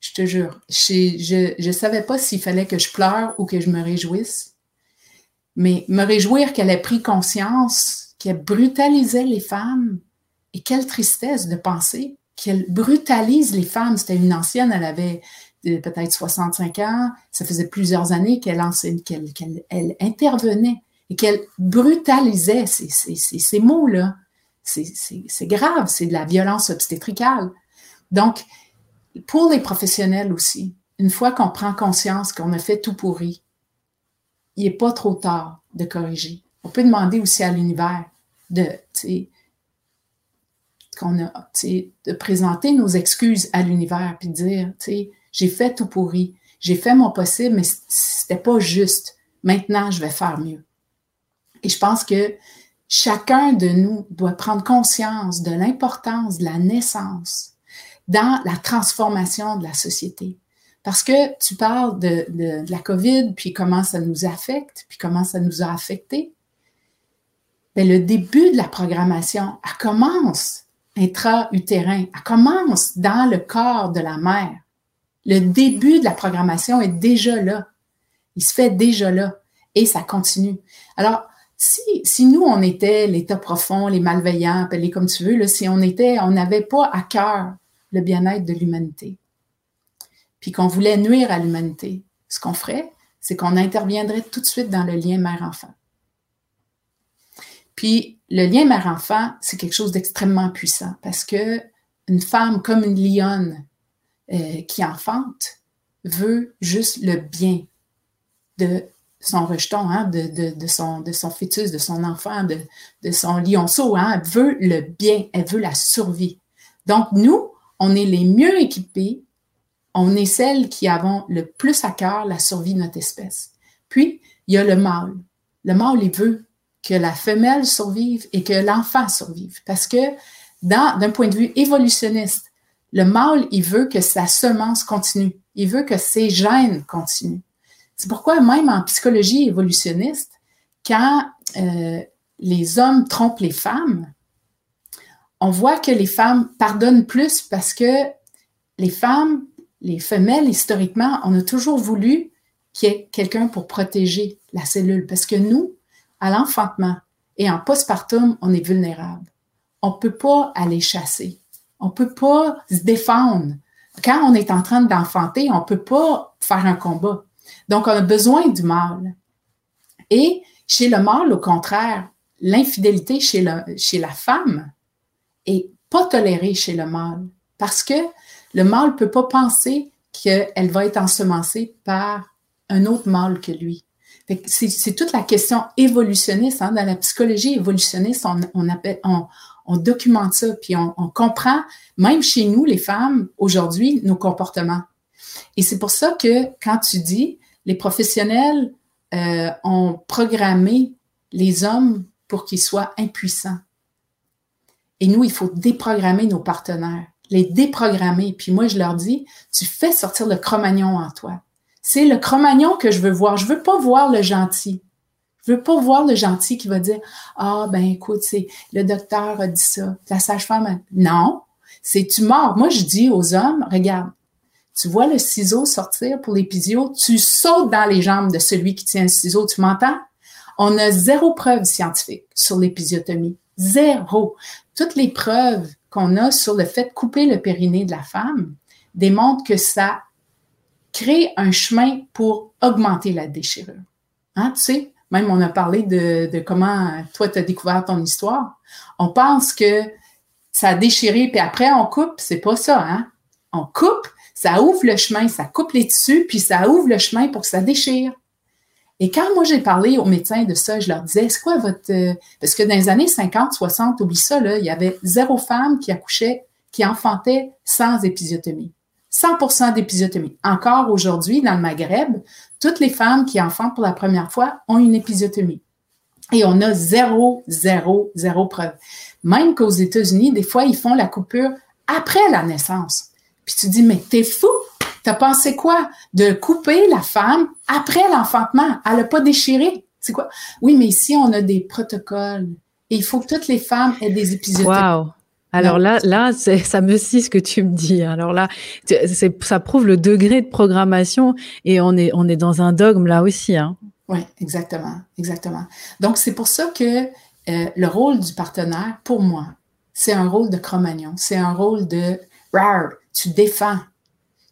Je te jure, je ne savais pas s'il fallait que je pleure ou que je me réjouisse, mais me réjouir qu'elle ait pris conscience qu'elle brutalisait les femmes, et quelle tristesse de penser qu'elle brutalise les femmes. C'était une ancienne, elle avait peut-être 65 ans, ça faisait plusieurs années qu'elle qu'elle, elle intervenait et qu'elle brutalisait ces, ces, mots-là. C'est grave, c'est de la violence obstétricale. Donc, pour les professionnels aussi, une fois qu'on prend conscience qu'on a fait tout pourri, il n'est pas trop tard de corriger. On peut demander aussi à l'univers de, qu'on a, de présenter nos excuses à l'univers puis de dire, tu sais, j'ai fait tout pourri, j'ai fait mon possible, mais c'était pas juste. Maintenant, je vais faire mieux. Et je pense que chacun de nous doit prendre conscience de l'importance de la naissance dans la transformation de la société. Parce que tu parles de, la COVID, puis comment ça nous affecte, puis comment ça nous a affecté. Mais le début de la programmation, elle commence intra-utérin, elle commence dans le corps de la mère. Le début de la programmation est déjà là. Il se fait déjà là et ça continue. Alors, si, nous, on était l'état profond, les malveillants, appelez comme tu veux, si on était, on n'avait pas à cœur le bien-être de l'humanité, puis qu'on voulait nuire à l'humanité, ce qu'on ferait, c'est qu'on interviendrait tout de suite dans le lien mère-enfant. Puis le lien mère-enfant, c'est quelque chose d'extrêmement puissant parce que une femme comme une lionne euh, qui enfante veut juste le bien de son rejeton, hein, de, de, son, de son fœtus, de son enfant, de, de son lionceau. Hein, elle veut le bien, elle veut la survie. Donc, nous, on est les mieux équipés on est celles qui avons le plus à cœur la survie de notre espèce. Puis, il y a le mâle. Le mâle, il veut que la femelle survive et que l'enfant survive. Parce que, d'un point de vue évolutionniste, le mâle, il veut que sa semence continue. Il veut que ses gènes continuent. C'est pourquoi, même en psychologie évolutionniste, quand euh, les hommes trompent les femmes, on voit que les femmes pardonnent plus parce que les femmes les femelles, historiquement, on a toujours voulu qu'il y ait quelqu'un pour protéger la cellule. Parce que nous, à l'enfantement et en postpartum, on est vulnérable. On ne peut pas aller chasser. On ne peut pas se défendre. Quand on est en train d'enfanter, on ne peut pas faire un combat. Donc, on a besoin du mâle. Et chez le mâle, au contraire, l'infidélité chez, la femme est pas tolérée chez le mâle. Parce que le mâle ne peut pas penser qu'elle va être ensemencée par un autre mâle que lui. C'est toute la question évolutionniste. Hein. Dans la psychologie évolutionniste, on, appelle, documente ça, puis on, comprend, même chez nous, les femmes, aujourd'hui, nos comportements. Et c'est pour ça que quand tu dis, les professionnels euh, ont programmé les hommes pour qu'ils soient impuissants. Et nous, il faut déprogrammer nos partenaires les déprogrammer. Puis moi, je leur dis, tu fais sortir le cro-magnon en toi. C'est le cro-magnon que je veux voir. Je veux pas voir le gentil. Je veux pas voir le gentil qui va dire, ah, ben, écoute, c'est, le docteur a dit ça, la sage-femme a... Non. C'est tu mords. Moi, je dis aux hommes, regarde, tu vois le ciseau sortir pour l'épisio, tu sautes dans les jambes de celui qui tient le ciseau. Tu m'entends? On a zéro preuve scientifique sur l'épisiotomie. Zéro. Toutes les preuves qu'on a sur le fait de couper le périnée de la femme démontrent que ça crée un chemin pour augmenter la déchirure. Hein, tu sais, même on a parlé de, comment toi, tu as découvert ton histoire. On pense que ça a déchiré, puis après on coupe. C'est pas ça, hein? On coupe, ça ouvre le chemin, ça coupe les tissus, puis ça ouvre le chemin pour que ça déchire. Et quand moi j'ai parlé aux médecins de ça, je leur disais, c'est quoi votre... Euh, parce que dans les années 50, 60, oublie ça, là, il y avait zéro femme qui accouchait, qui enfantait sans épisiotomie. 100% d'épisiotomie. Encore aujourd'hui, dans le Maghreb, toutes les femmes qui enfantent pour la première fois ont une épisiotomie. Et on a zéro, zéro, zéro preuve. Même qu'aux États-Unis, des fois, ils font la coupure après la naissance. Puis tu dis, mais t'es fou! T'as pensé quoi? De couper la femme après l'enfantement. Elle n'a pas déchiré. C'est quoi? Oui, mais ici, on a des protocoles. Et il faut que toutes les femmes aient des épisodes. Wow. Alors là, là, ça me scie ce que tu me dis. Alors là, ça prouve le degré de programmation et on est, on est dans un dogme là aussi. Hein. Oui, exactement, exactement. Donc c'est pour ça que euh, le rôle du partenaire, pour moi, c'est un rôle de Cro-Magnon. C'est un rôle de rare. Tu défends,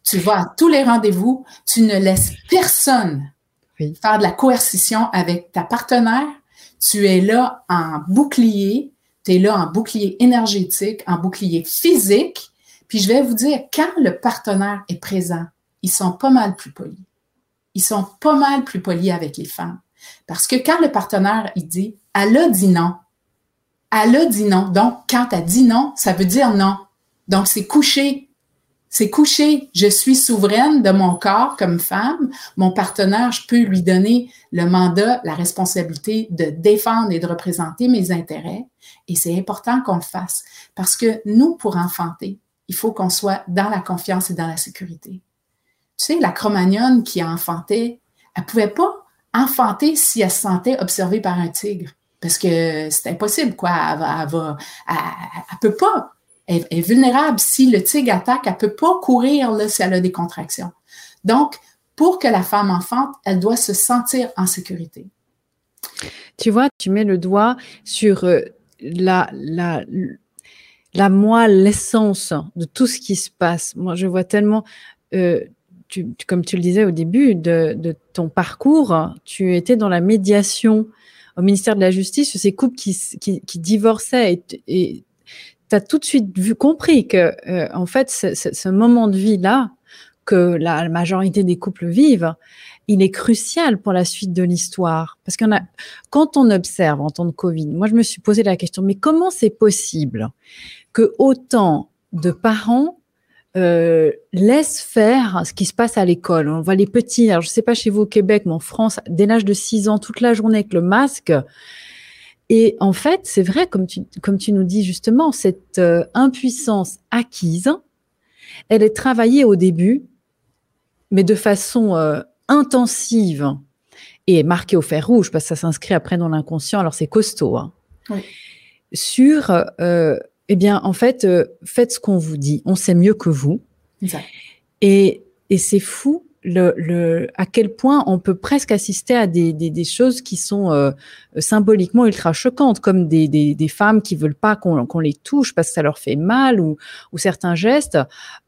tu vas à tous les rendez-vous, tu ne laisses personne faire de la coercition avec ta partenaire. Tu es là en bouclier, tu es là en bouclier énergétique, en bouclier physique. Puis je vais vous dire, quand le partenaire est présent, ils sont pas mal plus polis. Ils sont pas mal plus polis avec les femmes. Parce que quand le partenaire, il dit, elle a dit non. Elle a dit non. Donc, quand elle dit non, ça veut dire non. Donc, c'est couché c'est couché. Je suis souveraine de mon corps comme femme. Mon partenaire, je peux lui donner le mandat, la responsabilité de défendre et de représenter mes intérêts. Et c'est important qu'on le fasse parce que nous, pour enfanter, il faut qu'on soit dans la confiance et dans la sécurité. Tu sais, la Cro-Magnonne qui enfantait, elle pouvait pas enfanter si elle se sentait observée par un tigre parce que c'est impossible, quoi. Elle, va, elle peut pas elle, est vulnérable. Si le tigre attaque, elle peut pas courir là, si elle a des contractions. Donc, pour que la femme enfante, elle doit se sentir en sécurité. Tu vois, tu mets le doigt sur euh, la, moelle, l'essence de tout ce qui se passe. Moi, je vois tellement, euh, comme tu le disais au début de, ton parcours, tu étais dans la médiation au ministère de la Justice ces couples qui, divorçaient et tu as tout de suite vu, compris que, euh, en fait, ce, moment de vie-là, que la majorité des couples vivent, il est crucial pour la suite de l'histoire. Parce qu'on a, quand on observe en temps de Covid, moi, je me suis posé la question, mais comment c'est possible que autant de parents euh, laissent faire ce qui se passe à l'école? On voit les petits, alors je sais pas chez vous au Québec, mais en France, dès l'âge de 6 ans, toute la journée avec le masque, et en fait, c'est vrai, comme tu, comme tu nous dis justement, cette euh, impuissance acquise, elle est travaillée au début, mais de façon euh, intensive et marquée au fer rouge, parce que ça s'inscrit après dans l'inconscient, alors c'est costaud. Hein, Sur, euh, eh bien, en fait, faites ce qu'on vous dit, on sait mieux que vous. Et, et c'est fou le, à quel point on peut presque assister à des, des, des choses qui sont euh, symboliquement ultra choquantes, comme des, des, des femmes qui veulent pas qu'on les touche parce que ça leur fait mal ou, ou certains gestes.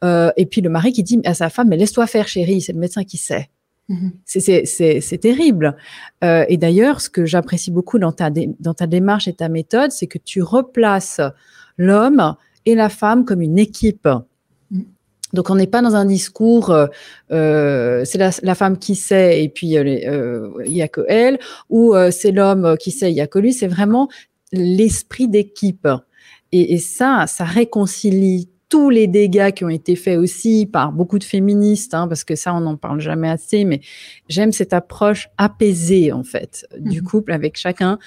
Euh, et puis le mari qui dit à sa femme, mais laisse-toi faire chérie, c'est le médecin qui sait. Mm-hmm. C'est terrible. Euh, et d'ailleurs, ce que j'apprécie beaucoup dans ta, dans ta démarche et ta méthode, c'est que tu replaces l'homme et la femme comme une équipe. Donc on n'est pas dans un discours, euh, euh c'est la, femme qui sait et puis euh, il y a que elle, ou c'est l'homme qui sait, il y a que lui. C'est vraiment l'esprit d'équipe. Et, ça, ça réconcilie tous les dégâts qui ont été faits aussi par beaucoup de féministes, hein, parce que ça, on n'en parle jamais assez, mais j'aime cette approche apaisée, en fait, du mhm. couple, avec chacun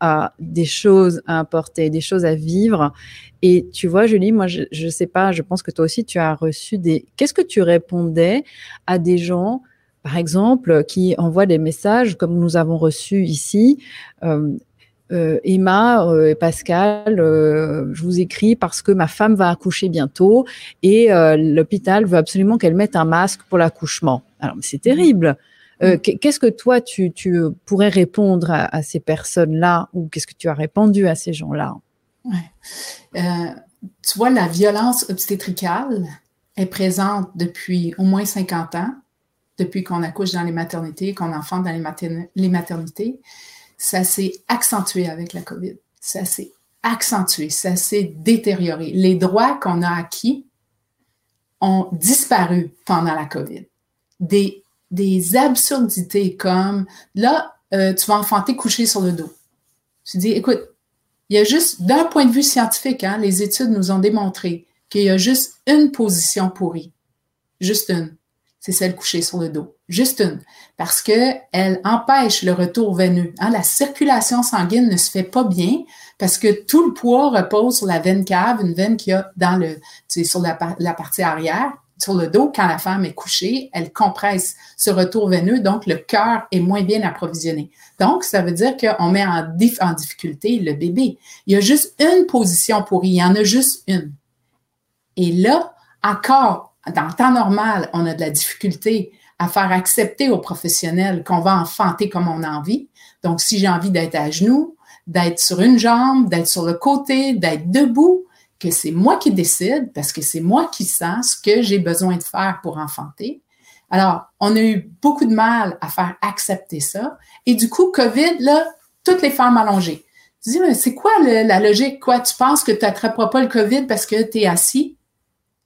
a des choses à apporter, des choses à vivre. Et tu vois, Julie, moi, je ne sais pas, je pense que toi aussi, tu as reçu des... Qu'est-ce que tu répondais à des gens, par exemple, qui envoient des messages, comme nous avons reçu ici, euh, euh, Emma et Pascal, je vous écris parce que ma femme va accoucher bientôt et l'hôpital veut absolument qu'elle mette un masque pour l'accouchement. Alors, c'est terrible. qu'est-ce que toi, tu, pourrais répondre à, ces personnes-là ou qu'est-ce que tu as répondu à ces gens-là? Ouais. Tu vois, la violence obstétricale est présente depuis au moins 50 ans depuis qu'on accouche dans les maternités, qu'on enfante dans les, maternités, ça s'est accentué avec la COVID. Ça s'est accentué, ça s'est détérioré. Les droits qu'on a acquis ont disparu pendant la COVID. Des, des absurdités comme, là, euh, tu vas enfanter couché sur le dos. Tu dis, écoute, il y a juste, d'un point de vue scientifique, hein, les études nous ont démontré qu'il y a juste une position pourrie. Juste une c'est celle couchée sur le dos. Juste une. Parce que elle empêche le retour veineux. La circulation sanguine ne se fait pas bien parce que tout le poids repose sur la veine cave, une veine qui a dans le, sur la, partie arrière, sur le dos. Quand la femme est couchée, elle compresse ce retour veineux, donc le cœur est moins bien approvisionné. Donc, ça veut dire qu'on met en, difficulté le bébé. Il y a juste une position pour il y en a juste une. Et là, encore dans le temps normal, on a de la difficulté à faire accepter aux professionnels qu'on va enfanter comme on a envie. Donc, si j'ai envie d'être à genoux, d'être sur une jambe, d'être sur le côté, d'être debout, que c'est moi qui décide parce que c'est moi qui sens ce que j'ai besoin de faire pour enfanter. Alors, on a eu beaucoup de mal à faire accepter ça. Et du coup, COVID, là, toutes les femmes allongées. Tu dis, mais c'est quoi la logique? Quoi, tu penses que tu n'attraperas pas le COVID parce que tu es assis?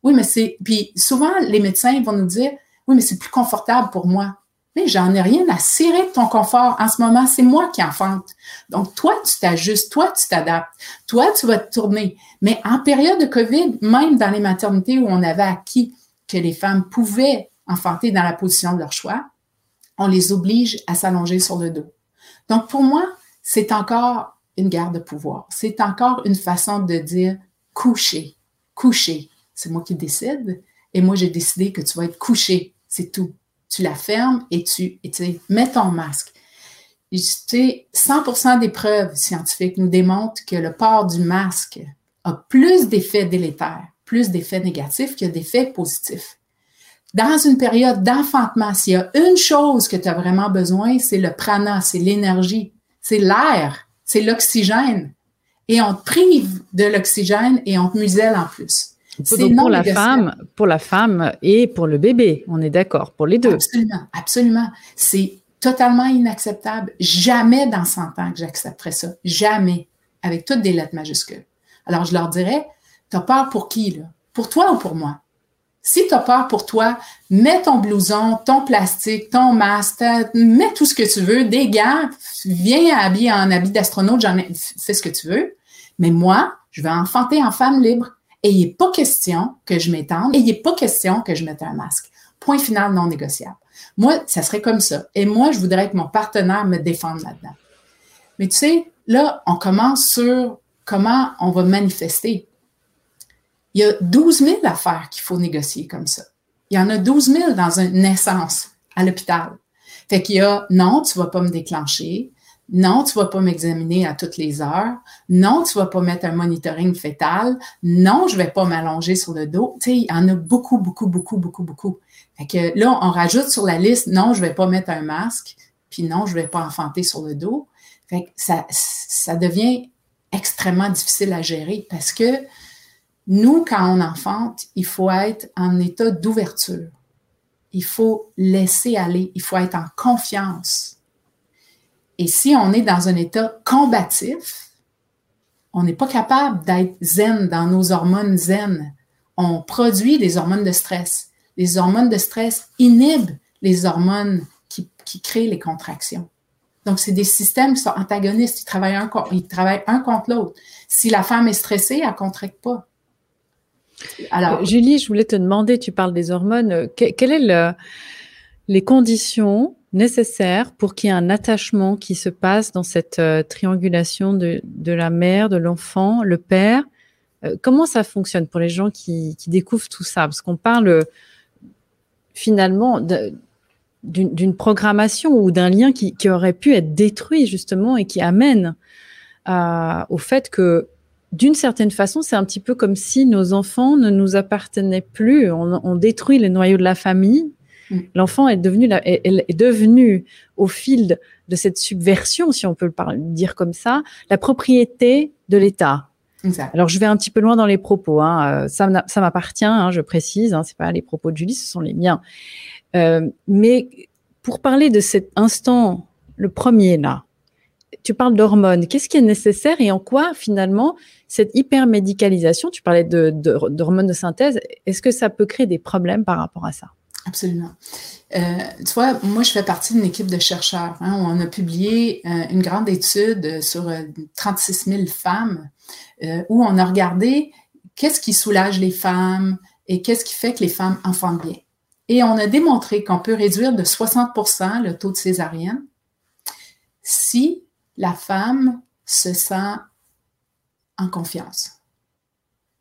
Oui, mais c'est. Puis souvent, les médecins vont nous dire Oui, mais c'est plus confortable pour moi. Mais j'en ai rien à cirer de ton confort. En ce moment, c'est moi qui enfante. Donc, toi, tu t'ajustes, toi, tu t'adaptes, toi, tu vas te tourner. Mais en période de COVID, même dans les maternités où on avait acquis que les femmes pouvaient enfanter dans la position de leur choix, on les oblige à s'allonger sur le dos. Donc, pour moi, c'est encore une guerre de pouvoir. C'est encore une façon de dire coucher, coucher, c'est moi qui décide. Et moi, j'ai décidé que tu vas être couché. C'est tout. Tu la fermes et tu, et mets ton masque. Tu sais, 100% des preuves scientifiques nous démontrent que le port du masque a plus d'effets délétères, plus d'effets négatifs que d'effets positifs. Dans une période d'enfantement, s'il y a une chose que tu as vraiment besoin, c'est le prana, c'est l'énergie, c'est l'air, c'est l'oxygène. Et on te prive de l'oxygène et on te muselle en plus. C'est pour la femme, pour la femme et pour le bébé, on est d'accord, pour les deux. Absolument, absolument. C'est totalement inacceptable. Jamais dans 100 ans que j'accepterais ça. Jamais. Avec toutes des lettres majuscules. Alors, je leur dirais, t'as peur pour qui, là? Pour toi ou pour moi? Si tu as peur pour toi, mets ton blouson, ton plastique, ton masque, mets tout ce que tu veux, des gants, viens habiller en habit d'astronaute, j'en ai, fais ce que tu veux. Mais moi, je vais enfanter en femme libre et il n'est pas question que je m'étende et il n'est pas question que je mette un masque. Point final non négociable. Moi, ça serait comme ça. Et moi, je voudrais que mon partenaire me défende là-dedans. Mais tu sais, là, on commence sur comment on va manifester. Il y a 12 000 affaires qu'il faut négocier comme ça. Il y en a 12 000 dans une naissance à l'hôpital. Fait qu'il y a non, tu vas pas me déclencher. Non, tu vas pas m'examiner à toutes les heures. Non, tu vas pas mettre un monitoring fœtal. Non, je vais pas m'allonger sur le dos. Tu sais, il y en a beaucoup, beaucoup, beaucoup, beaucoup, beaucoup. Fait que là, on rajoute sur la liste, non, je vais pas mettre un masque. Puis non, je vais pas enfanter sur le dos. Fait que ça, ça devient extrêmement difficile à gérer parce que nous, quand on enfante, il faut être en état d'ouverture. Il faut laisser aller. Il faut être en confiance et si on est dans un état combatif, on n'est pas capable d'être zen dans nos hormones zen. On produit des hormones de stress. Les hormones de stress inhibent les hormones qui, créent les contractions. Donc, c'est des systèmes qui sont antagonistes. Ils travaillent un, contre l'autre. Si la femme est stressée, elle ne contracte pas. Alors, euh, Julie, je voulais te demander, tu parles des hormones, quelles sont les conditions nécessaire pour qu'il y ait un attachement qui se passe dans cette euh, triangulation de, la mère, de l'enfant, le père. Euh, comment ça fonctionne pour les gens qui, découvrent tout ça? Parce qu'on parle euh, finalement d'une programmation ou d'un lien qui, aurait pu être détruit justement et qui amène au fait que d'une certaine façon, c'est un petit peu comme si nos enfants ne nous appartenaient plus. On, détruit le noyau de la famille. Mm. L'enfant est devenu, est, devenu au fil de cette subversion, si on peut le dire comme ça, la propriété de l'État. Alors je vais un petit peu loin dans les propos. Hein. Euh, ça, m'appartient, hein, je précise. Hein, c'est pas les propos de Julie, ce sont les miens. Euh, mais pour parler de cet instant, le premier là, tu parles d'hormones. Qu'est-ce qui est nécessaire et en quoi finalement cette hypermédicalisation, tu parlais d'hormones de, de synthèse, est-ce que ça peut créer des problèmes par rapport à ça? Absolument. Euh, tu vois, moi, je fais partie d'une équipe de chercheurs. Hein, on a publié euh, une grande étude sur 36 euh, 000 femmes où on a regardé qu'est-ce qui soulage les femmes et qu'est-ce qui fait que les femmes enfantent bien. Et on a démontré qu'on peut réduire de 60% le taux de césarienne si la femme se sent en confiance.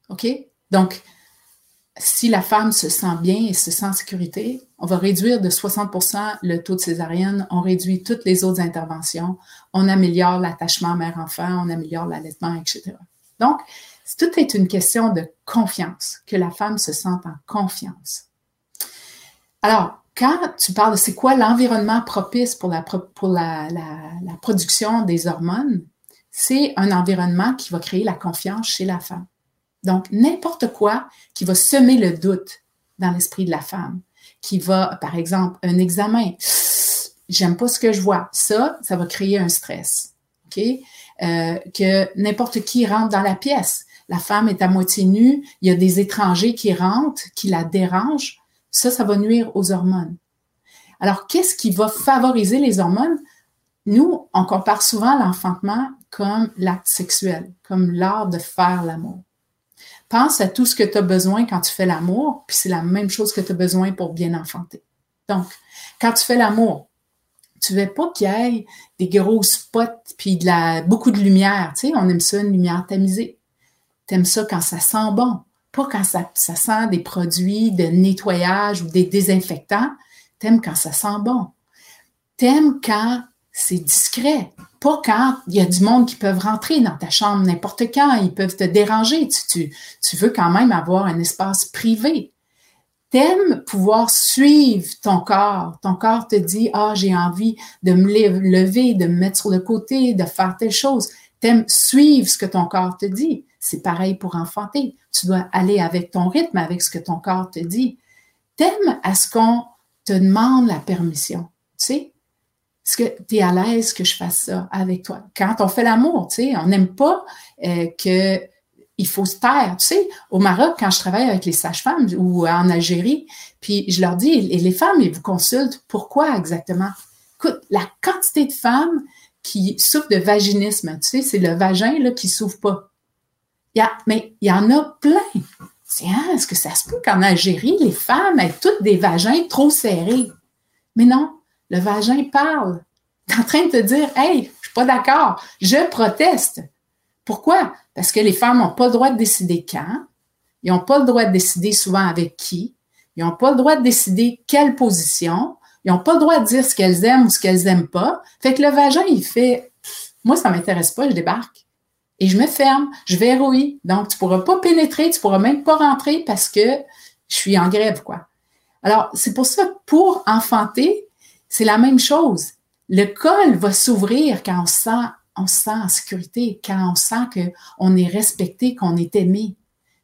OK? Donc, si la femme se sent bien et se sent en sécurité, on va réduire de 60% le taux de césarienne, on réduit toutes les autres interventions, on améliore l'attachement mère-enfant, on améliore l'allaitement, etc. Donc, tout est une question de confiance, que la femme se sente en confiance. Alors, quand tu parles de c'est quoi l'environnement propice pour, la, production des hormones, c'est un environnement qui va créer la confiance chez la femme. Donc, n'importe quoi qui va semer le doute dans l'esprit de la femme, qui va, par exemple, un examen, j'aime pas ce que je vois, ça, ça va créer un stress. OK? Euh, que n'importe qui rentre dans la pièce, la femme est à moitié nue, il y a des étrangers qui rentrent, qui la dérangent, ça, ça va nuire aux hormones. Alors, qu'est-ce qui va favoriser les hormones? Nous, on compare souvent l'enfantement comme l'acte sexuel, comme l'art de faire l'amour. Pense à tout ce que tu as besoin quand tu fais l'amour, puis c'est la même chose que tu as besoin pour bien enfanter. Donc, quand tu fais l'amour, tu veux pas qu'il y ait des gros spots puis beaucoup de lumière. Tu sais, on aime ça, une lumière tamisée. Tu aimes ça quand ça sent bon, pas quand ça, ça sent des produits de nettoyage ou des désinfectants. Tu aimes quand ça sent bon. Tu aimes quand c'est discret. Pas quand il y a du monde qui peuvent rentrer dans ta chambre n'importe quand, ils peuvent te déranger. Tu, tu, veux quand même avoir un espace privé. T'aimes pouvoir suivre ton corps. Ton corps te dit, ah, j'ai envie de me lever, de me mettre sur le côté, de faire telle chose. T'aimes suivre ce que ton corps te dit. C'est pareil pour enfanter. Tu dois aller avec ton rythme, avec ce que ton corps te dit. T'aimes à ce qu'on te demande la permission. Tu sais, est-ce que tu es à l'aise que je fasse ça avec toi? Quand on fait l'amour, tu sais, on n'aime pas euh, que il faut se taire. Tu sais, au Maroc, quand je travaille avec les sages-femmes ou en Algérie, puis je leur dis, et les femmes, ils vous consultent, pourquoi exactement? Écoute, la quantité de femmes qui souffrent de vaginisme, tu sais, c'est le vagin là, qui souffre pas. Il y a, mais il y en a plein. C'est, hein, est-ce que ça se peut qu'en Algérie, les femmes aient toutes des vagins trop serrés? Mais non, le vagin parle. est en train de te dire, hey, je suis pas d'accord, je proteste. Pourquoi? Parce que les femmes n'ont pas le droit de décider quand, ils n'ont pas le droit de décider souvent avec qui, ils n'ont pas le droit de décider quelle position, ils n'ont pas le droit de dire ce qu'elles aiment ou ce qu'elles n'aiment pas. Fait que le vagin, il fait, moi, ça m'intéresse pas, je débarque. Et je me ferme, je verrouille. Donc, tu pourras pas pénétrer, tu pourras même pas rentrer parce que je suis en grève, quoi. Alors, c'est pour ça, pour enfanter, c'est la même chose. Le col va s'ouvrir quand on sent, on sent en sécurité, quand on sent qu'on est respecté, qu'on est aimé.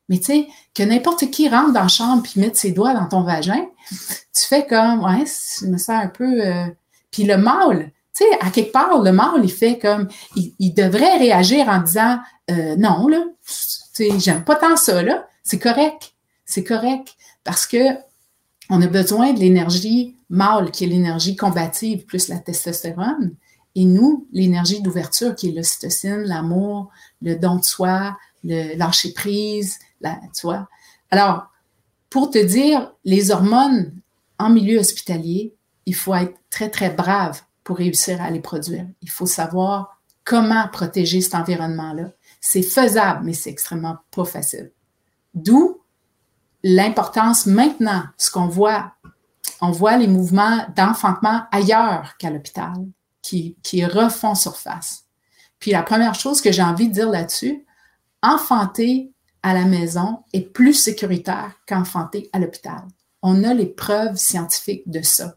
Mais tu sais, que n'importe qui rentre dans la chambre puis mette ses doigts dans ton vagin, tu fais comme, ouais, je me sens un peu... Euh, puis le mâle, tu sais, à quelque part, le mâle, il fait comme, il, devrait réagir en disant, euh, non, là, tu sais, j'aime pas tant ça, là. C'est correct. C'est correct. Parce que on a besoin de l'énergie mâle, qui est l'énergie combative, plus la testostérone, et nous, l'énergie d'ouverture, qui est l'ocytocine, l'amour, le don de soi, le lâcher prise, la, tu vois. Alors, pour te dire, les hormones en milieu hospitalier, il faut être très, très brave pour réussir à les produire. Il faut savoir comment protéger cet environnement-là. C'est faisable, mais c'est extrêmement pas facile. D'où l'importance maintenant, ce qu'on voit, on voit les mouvements d'enfantement ailleurs qu'à l'hôpital qui, qui refont surface. Puis la première chose que j'ai envie de dire là-dessus, enfanter à la maison est plus sécuritaire qu'enfanter à l'hôpital. On a les preuves scientifiques de ça.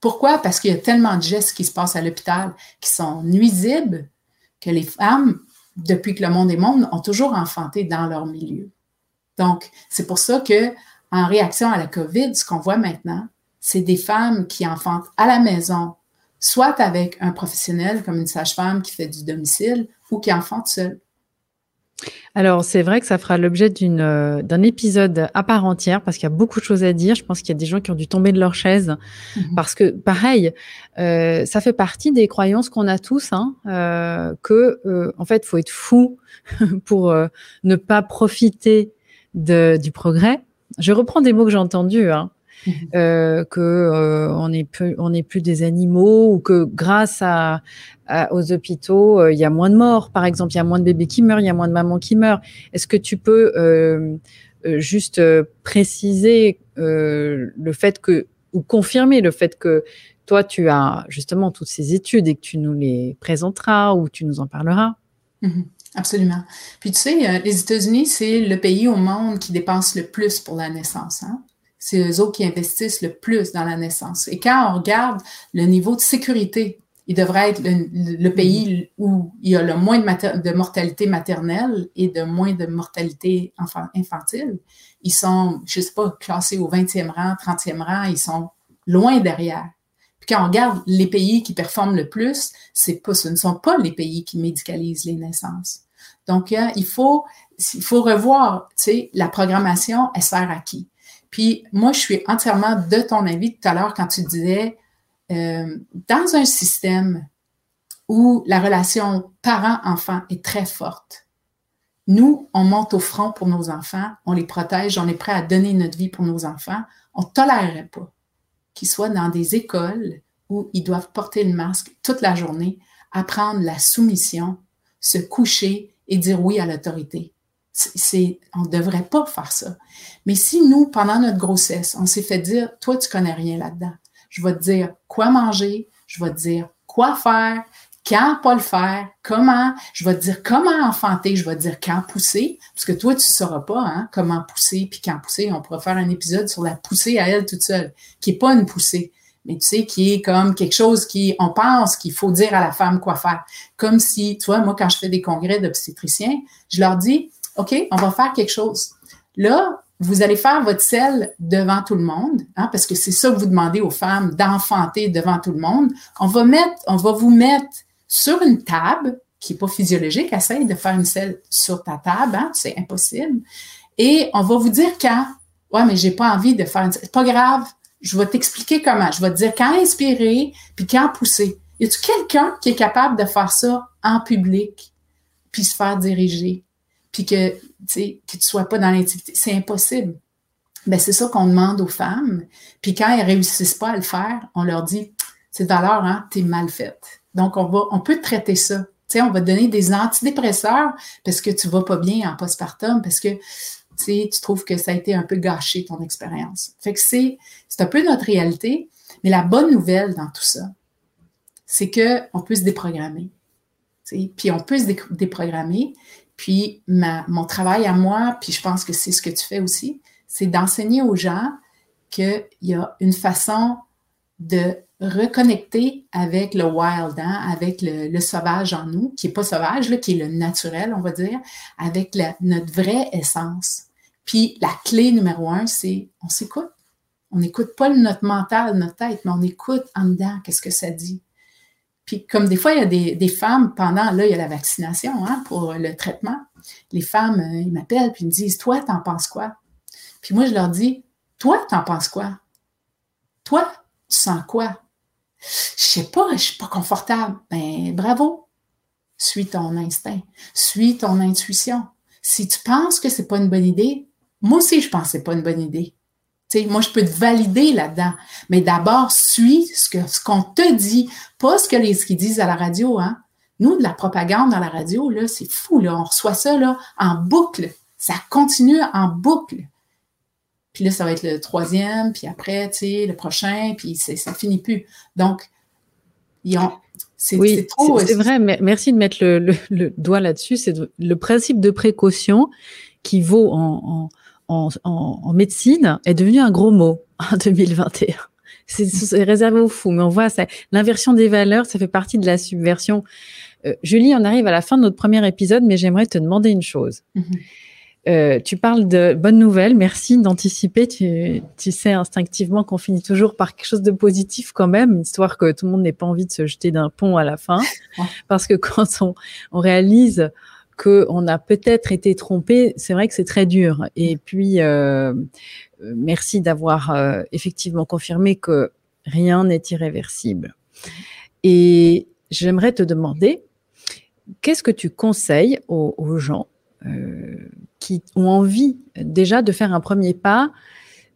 Pourquoi? Parce qu'il y a tellement de gestes qui se passent à l'hôpital qui sont nuisibles que les femmes, depuis que le monde est monde, ont toujours enfanté dans leur milieu. Donc, c'est pour ça que, en réaction à la COVID, ce qu'on voit maintenant, c'est des femmes qui enfantent à la maison, soit avec un professionnel comme une sage-femme qui fait du domicile ou qui enfantent seule. Alors, c'est vrai que ça fera l'objet d'une, euh, d'un épisode à part entière parce qu'il y a beaucoup de choses à dire. Je pense qu'il y a des gens qui ont dû tomber de leur chaise mhm. parce que, pareil, euh, ça fait partie des croyances qu'on a tous, hein, euh, que, euh, en fait, faut être fou pour ne pas profiter de, du progrès. Je reprends des mots que j'ai entendus. Hein. Mhm. Euh, que euh, on n'est plus on n'est plus des animaux ou que grâce à, aux hôpitaux euh, il y a moins de morts par exemple il y a moins de bébés qui meurent il y a moins de mamans qui meurent est-ce que tu peux euh, juste préciser le fait que ou confirmer le fait que toi tu as justement toutes ces études et que tu nous les présenteras ou tu nous en parleras? Mhm. Absolument. Puis tu sais, les États-Unis, c'est le pays au monde qui dépense le plus pour la naissance. Hein? c'est eux autres qui investissent le plus dans la naissance. Et quand on regarde le niveau de sécurité, il devrait être le, pays où il y a le moins de, mortalité maternelle et de moins de mortalité infantile. Ils sont, je sais pas, classés au 20e rang, 30e rang, ils sont loin derrière. Puis quand on regarde les pays qui performent le plus, ce ne sont pas les pays qui médicalisent les naissances. Donc, il faut, il faut revoir, tu sais, la programmation, elle sert à qui? Puis moi, je suis entièrement de ton avis tout à l'heure quand tu disais, euh, dans un système où la relation parent-enfant est très forte, nous, on monte au front pour nos enfants, on les protège, on est prêt à donner notre vie pour nos enfants. On ne tolérerait pas qu'ils soient dans des écoles où ils doivent porter le masque toute la journée, apprendre la soumission, se coucher et dire oui à l'autorité c'est, on ne devrait pas faire ça. Mais si nous, pendant notre grossesse, on s'est fait dire, toi, tu connais rien là-dedans, je vais te dire quoi manger, je vais te dire quoi faire, quand pas le faire, comment, je vais te dire comment enfanter, je vais te dire quand pousser, parce que toi, tu ne sauras pas hein, comment pousser, puis quand pousser. On pourra faire un épisode sur la poussée à elle toute seule, qui est pas une poussée, mais tu sais, qui est comme quelque chose qui, on pense qu'il faut dire à la femme quoi faire. Comme si, tu vois, moi, quand je fais des congrès d'obstétriciens, je leur dis, OK, on va faire quelque chose. Là, vous allez faire votre selle devant tout le monde, hein, parce que c'est ça que vous demandez aux femmes d'enfanter devant tout le monde. On va mettre, on va vous mettre sur une table qui n'est pas physiologique. Essaye de faire une selle sur ta table, hein, c'est impossible. Et on va vous dire quand. Ouais, mais j'ai pas envie de faire une C'est pas grave. Je vais t'expliquer comment. Je vais te dire quand inspirer puis quand pousser. Y a-tu quelqu'un qui est capable de faire ça en public puis se faire diriger? puis que, tu tu sois pas dans l'intimité? C'est impossible. Ben, c'est ça qu'on demande aux femmes. Puis quand elles réussissent pas à le faire, on leur dit, c'est valeur, hein, t'es mal faite. Donc, on va, on peut traiter ça. On va donner des antidépresseurs parce que tu vas pas bien en postpartum, parce que, tu trouves que ça a été un peu gâché ton expérience. Fait que c'est, c'est un peu notre réalité. Mais la bonne nouvelle dans tout ça, c'est que on peut se déprogrammer. Puis on peut se déprogrammer, puis ma, mon travail à moi, puis je pense que c'est ce que tu fais aussi, c'est d'enseigner aux gens qu'il y a une façon de reconnecter avec le wild, hein, avec le, sauvage en nous, qui n'est pas sauvage, là, qui est le naturel, on va dire, avec la, notre vraie essence. Puis la clé numéro un, c'est on s'écoute. On n'écoute pas notre mental, notre tête, mais on écoute en dedans qu'est-ce que ça dit. Puis comme des fois, il y a des, femmes, pendant, là, il y a la vaccination hein, pour le traitement. Les femmes, euh, ils m'appellent puis ils me disent, toi, t'en penses quoi? Puis moi, je leur dis, toi, t'en penses quoi? Toi, tu sens quoi? Je sais pas, je suis pas confortable. Ben, bravo. Suis ton instinct. Suis ton intuition. Si tu penses que c'est pas une bonne idée, moi aussi, je pense que c'est pas une bonne idée moi, je peux te valider là-dedans. Mais d'abord, suis ce que ce qu'on te dit, pas ce que les ce qu'ils disent à la radio. Hein. Nous, de la propagande dans la radio, là, c'est fou. Là. On reçoit ça là, en boucle. Ça continue en boucle. Puis là, ça va être le troisième, puis après, tu sais, le prochain, puis ça finit plus. Donc, C'est oui, c'est vrai. Merci de mettre le, doigt là-dessus. C'est le principe de précaution qui vaut en, en, en, médecine est devenu un gros mot en 2021. C'est réservé aux fous, mais on voit ça. L'inversion des valeurs, ça fait partie de la subversion. Euh, Julie, on arrive à la fin de notre premier épisode, mais j'aimerais te demander une chose. Mm-hmm. Euh, tu parles de bonnes nouvelles, merci d'anticiper. Tu, tu, sais instinctivement qu'on finit toujours par quelque chose de positif quand même, histoire que tout le monde n'ait pas envie de se jeter d'un pont à la fin. Parce que quand on, on réalise qu'on a peut-être été trompé, c'est vrai que c'est très dur. Et puis, euh, merci d'avoir euh, effectivement confirmé que rien n'est irréversible. Et j'aimerais te demander, qu'est-ce que tu conseilles aux, gens euh, qui ont envie déjà de faire un premier pas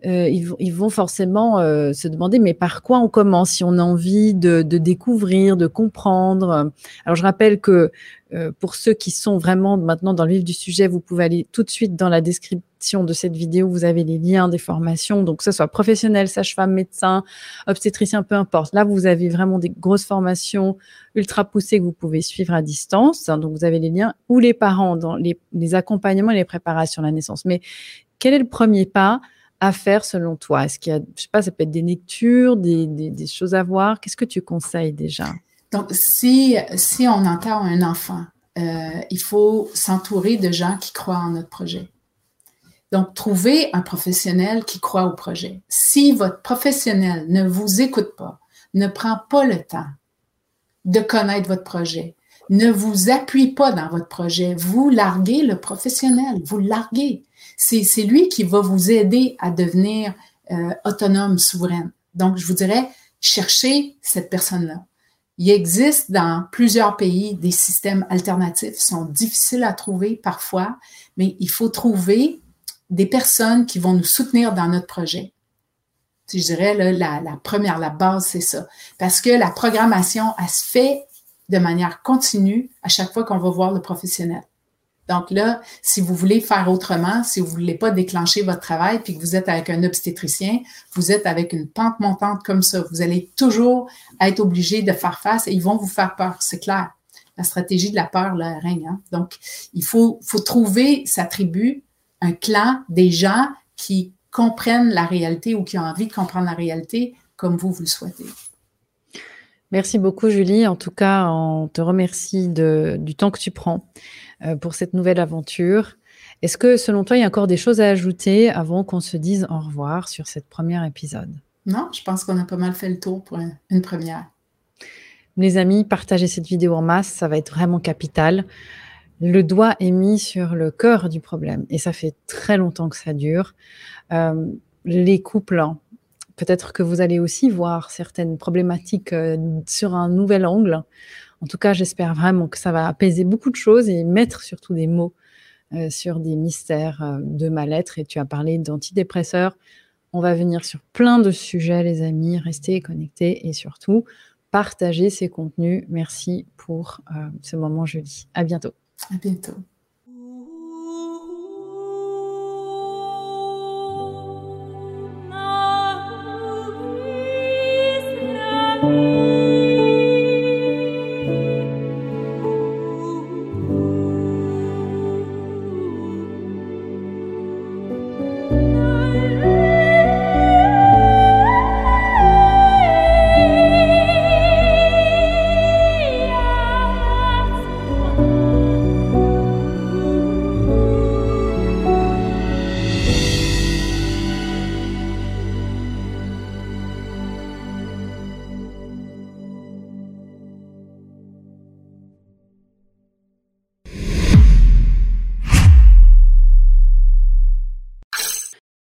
euh, ils, ils, vont forcément euh, se demander mais par quoi on commence si on a envie de, de découvrir, de comprendre? Alors je rappelle que euh, pour ceux qui sont vraiment maintenant dans le vif du sujet, vous pouvez aller tout de suite dans la description de cette vidéo. Vous avez les liens des formations, donc que ce soit professionnel, sage-femme, médecin, obstétricien, peu importe. Là, vous avez vraiment des grosses formations ultra poussées que vous pouvez suivre à distance. Donc vous avez les liens ou les parents dans les, les accompagnements et les préparations à la naissance. Mais quel est le premier pas à faire selon toi? Est-ce qu'il y a, je sais pas, ça peut être des lectures, des, des, choses à voir? Qu'est-ce que tu conseilles déjà? Donc, si, si on entend un enfant, euh, il faut s'entourer de gens qui croient en notre projet. Donc, trouver un professionnel qui croit au projet. Si votre professionnel ne vous écoute pas, ne prend pas le temps de connaître votre projet, ne vous appuie pas dans votre projet, vous larguez le professionnel, vous larguez c'est lui qui va vous aider à devenir euh, autonome, souveraine. Donc, je vous dirais, cherchez cette personne-là. Il existe dans plusieurs pays des systèmes alternatifs, sont difficiles à trouver parfois, mais il faut trouver des personnes qui vont nous soutenir dans notre projet. Je dirais, là, la, la première, la base, c'est ça. Parce que la programmation, elle se fait de manière continue à chaque fois qu'on va voir le professionnel. Donc là, si vous voulez faire autrement, si vous voulez pas déclencher votre travail puis que vous êtes avec un obstétricien, vous êtes avec une pente montante comme ça. Vous allez toujours être obligé de faire face et ils vont vous faire peur, c'est clair. La stratégie de la peur, là, règne. Hein. Donc, il faut, trouver sa tribu, un clan, des gens qui comprennent la réalité ou qui ont envie de comprendre la réalité comme vous, vous le souhaitez. Merci beaucoup, Julie. En tout cas, on te remercie du temps que tu prends. Euh, pour cette nouvelle aventure. Est-ce que, selon toi, il y a encore des choses à ajouter avant qu'on se dise au revoir sur cette première épisode? Non, je pense qu'on a pas mal fait le tour pour une première. Les amis, partagez cette vidéo en masse, ça va être vraiment capital. Le doigt est mis sur le cœur du problème et ça fait très longtemps que ça dure. Euh, les couples, peut-être que vous allez aussi voir certaines problématiques euh, sur un nouvel angle. En tout cas, j'espère vraiment que ça va apaiser beaucoup de choses et mettre surtout des mots euh, sur des mystères euh, de mal-être. Et tu as parlé d'antidépresseurs. On va venir sur plein de sujets, les amis. Restez connectés et surtout, partagez ces contenus. Merci pour euh, ce moment, Julie. À bientôt. À bientôt.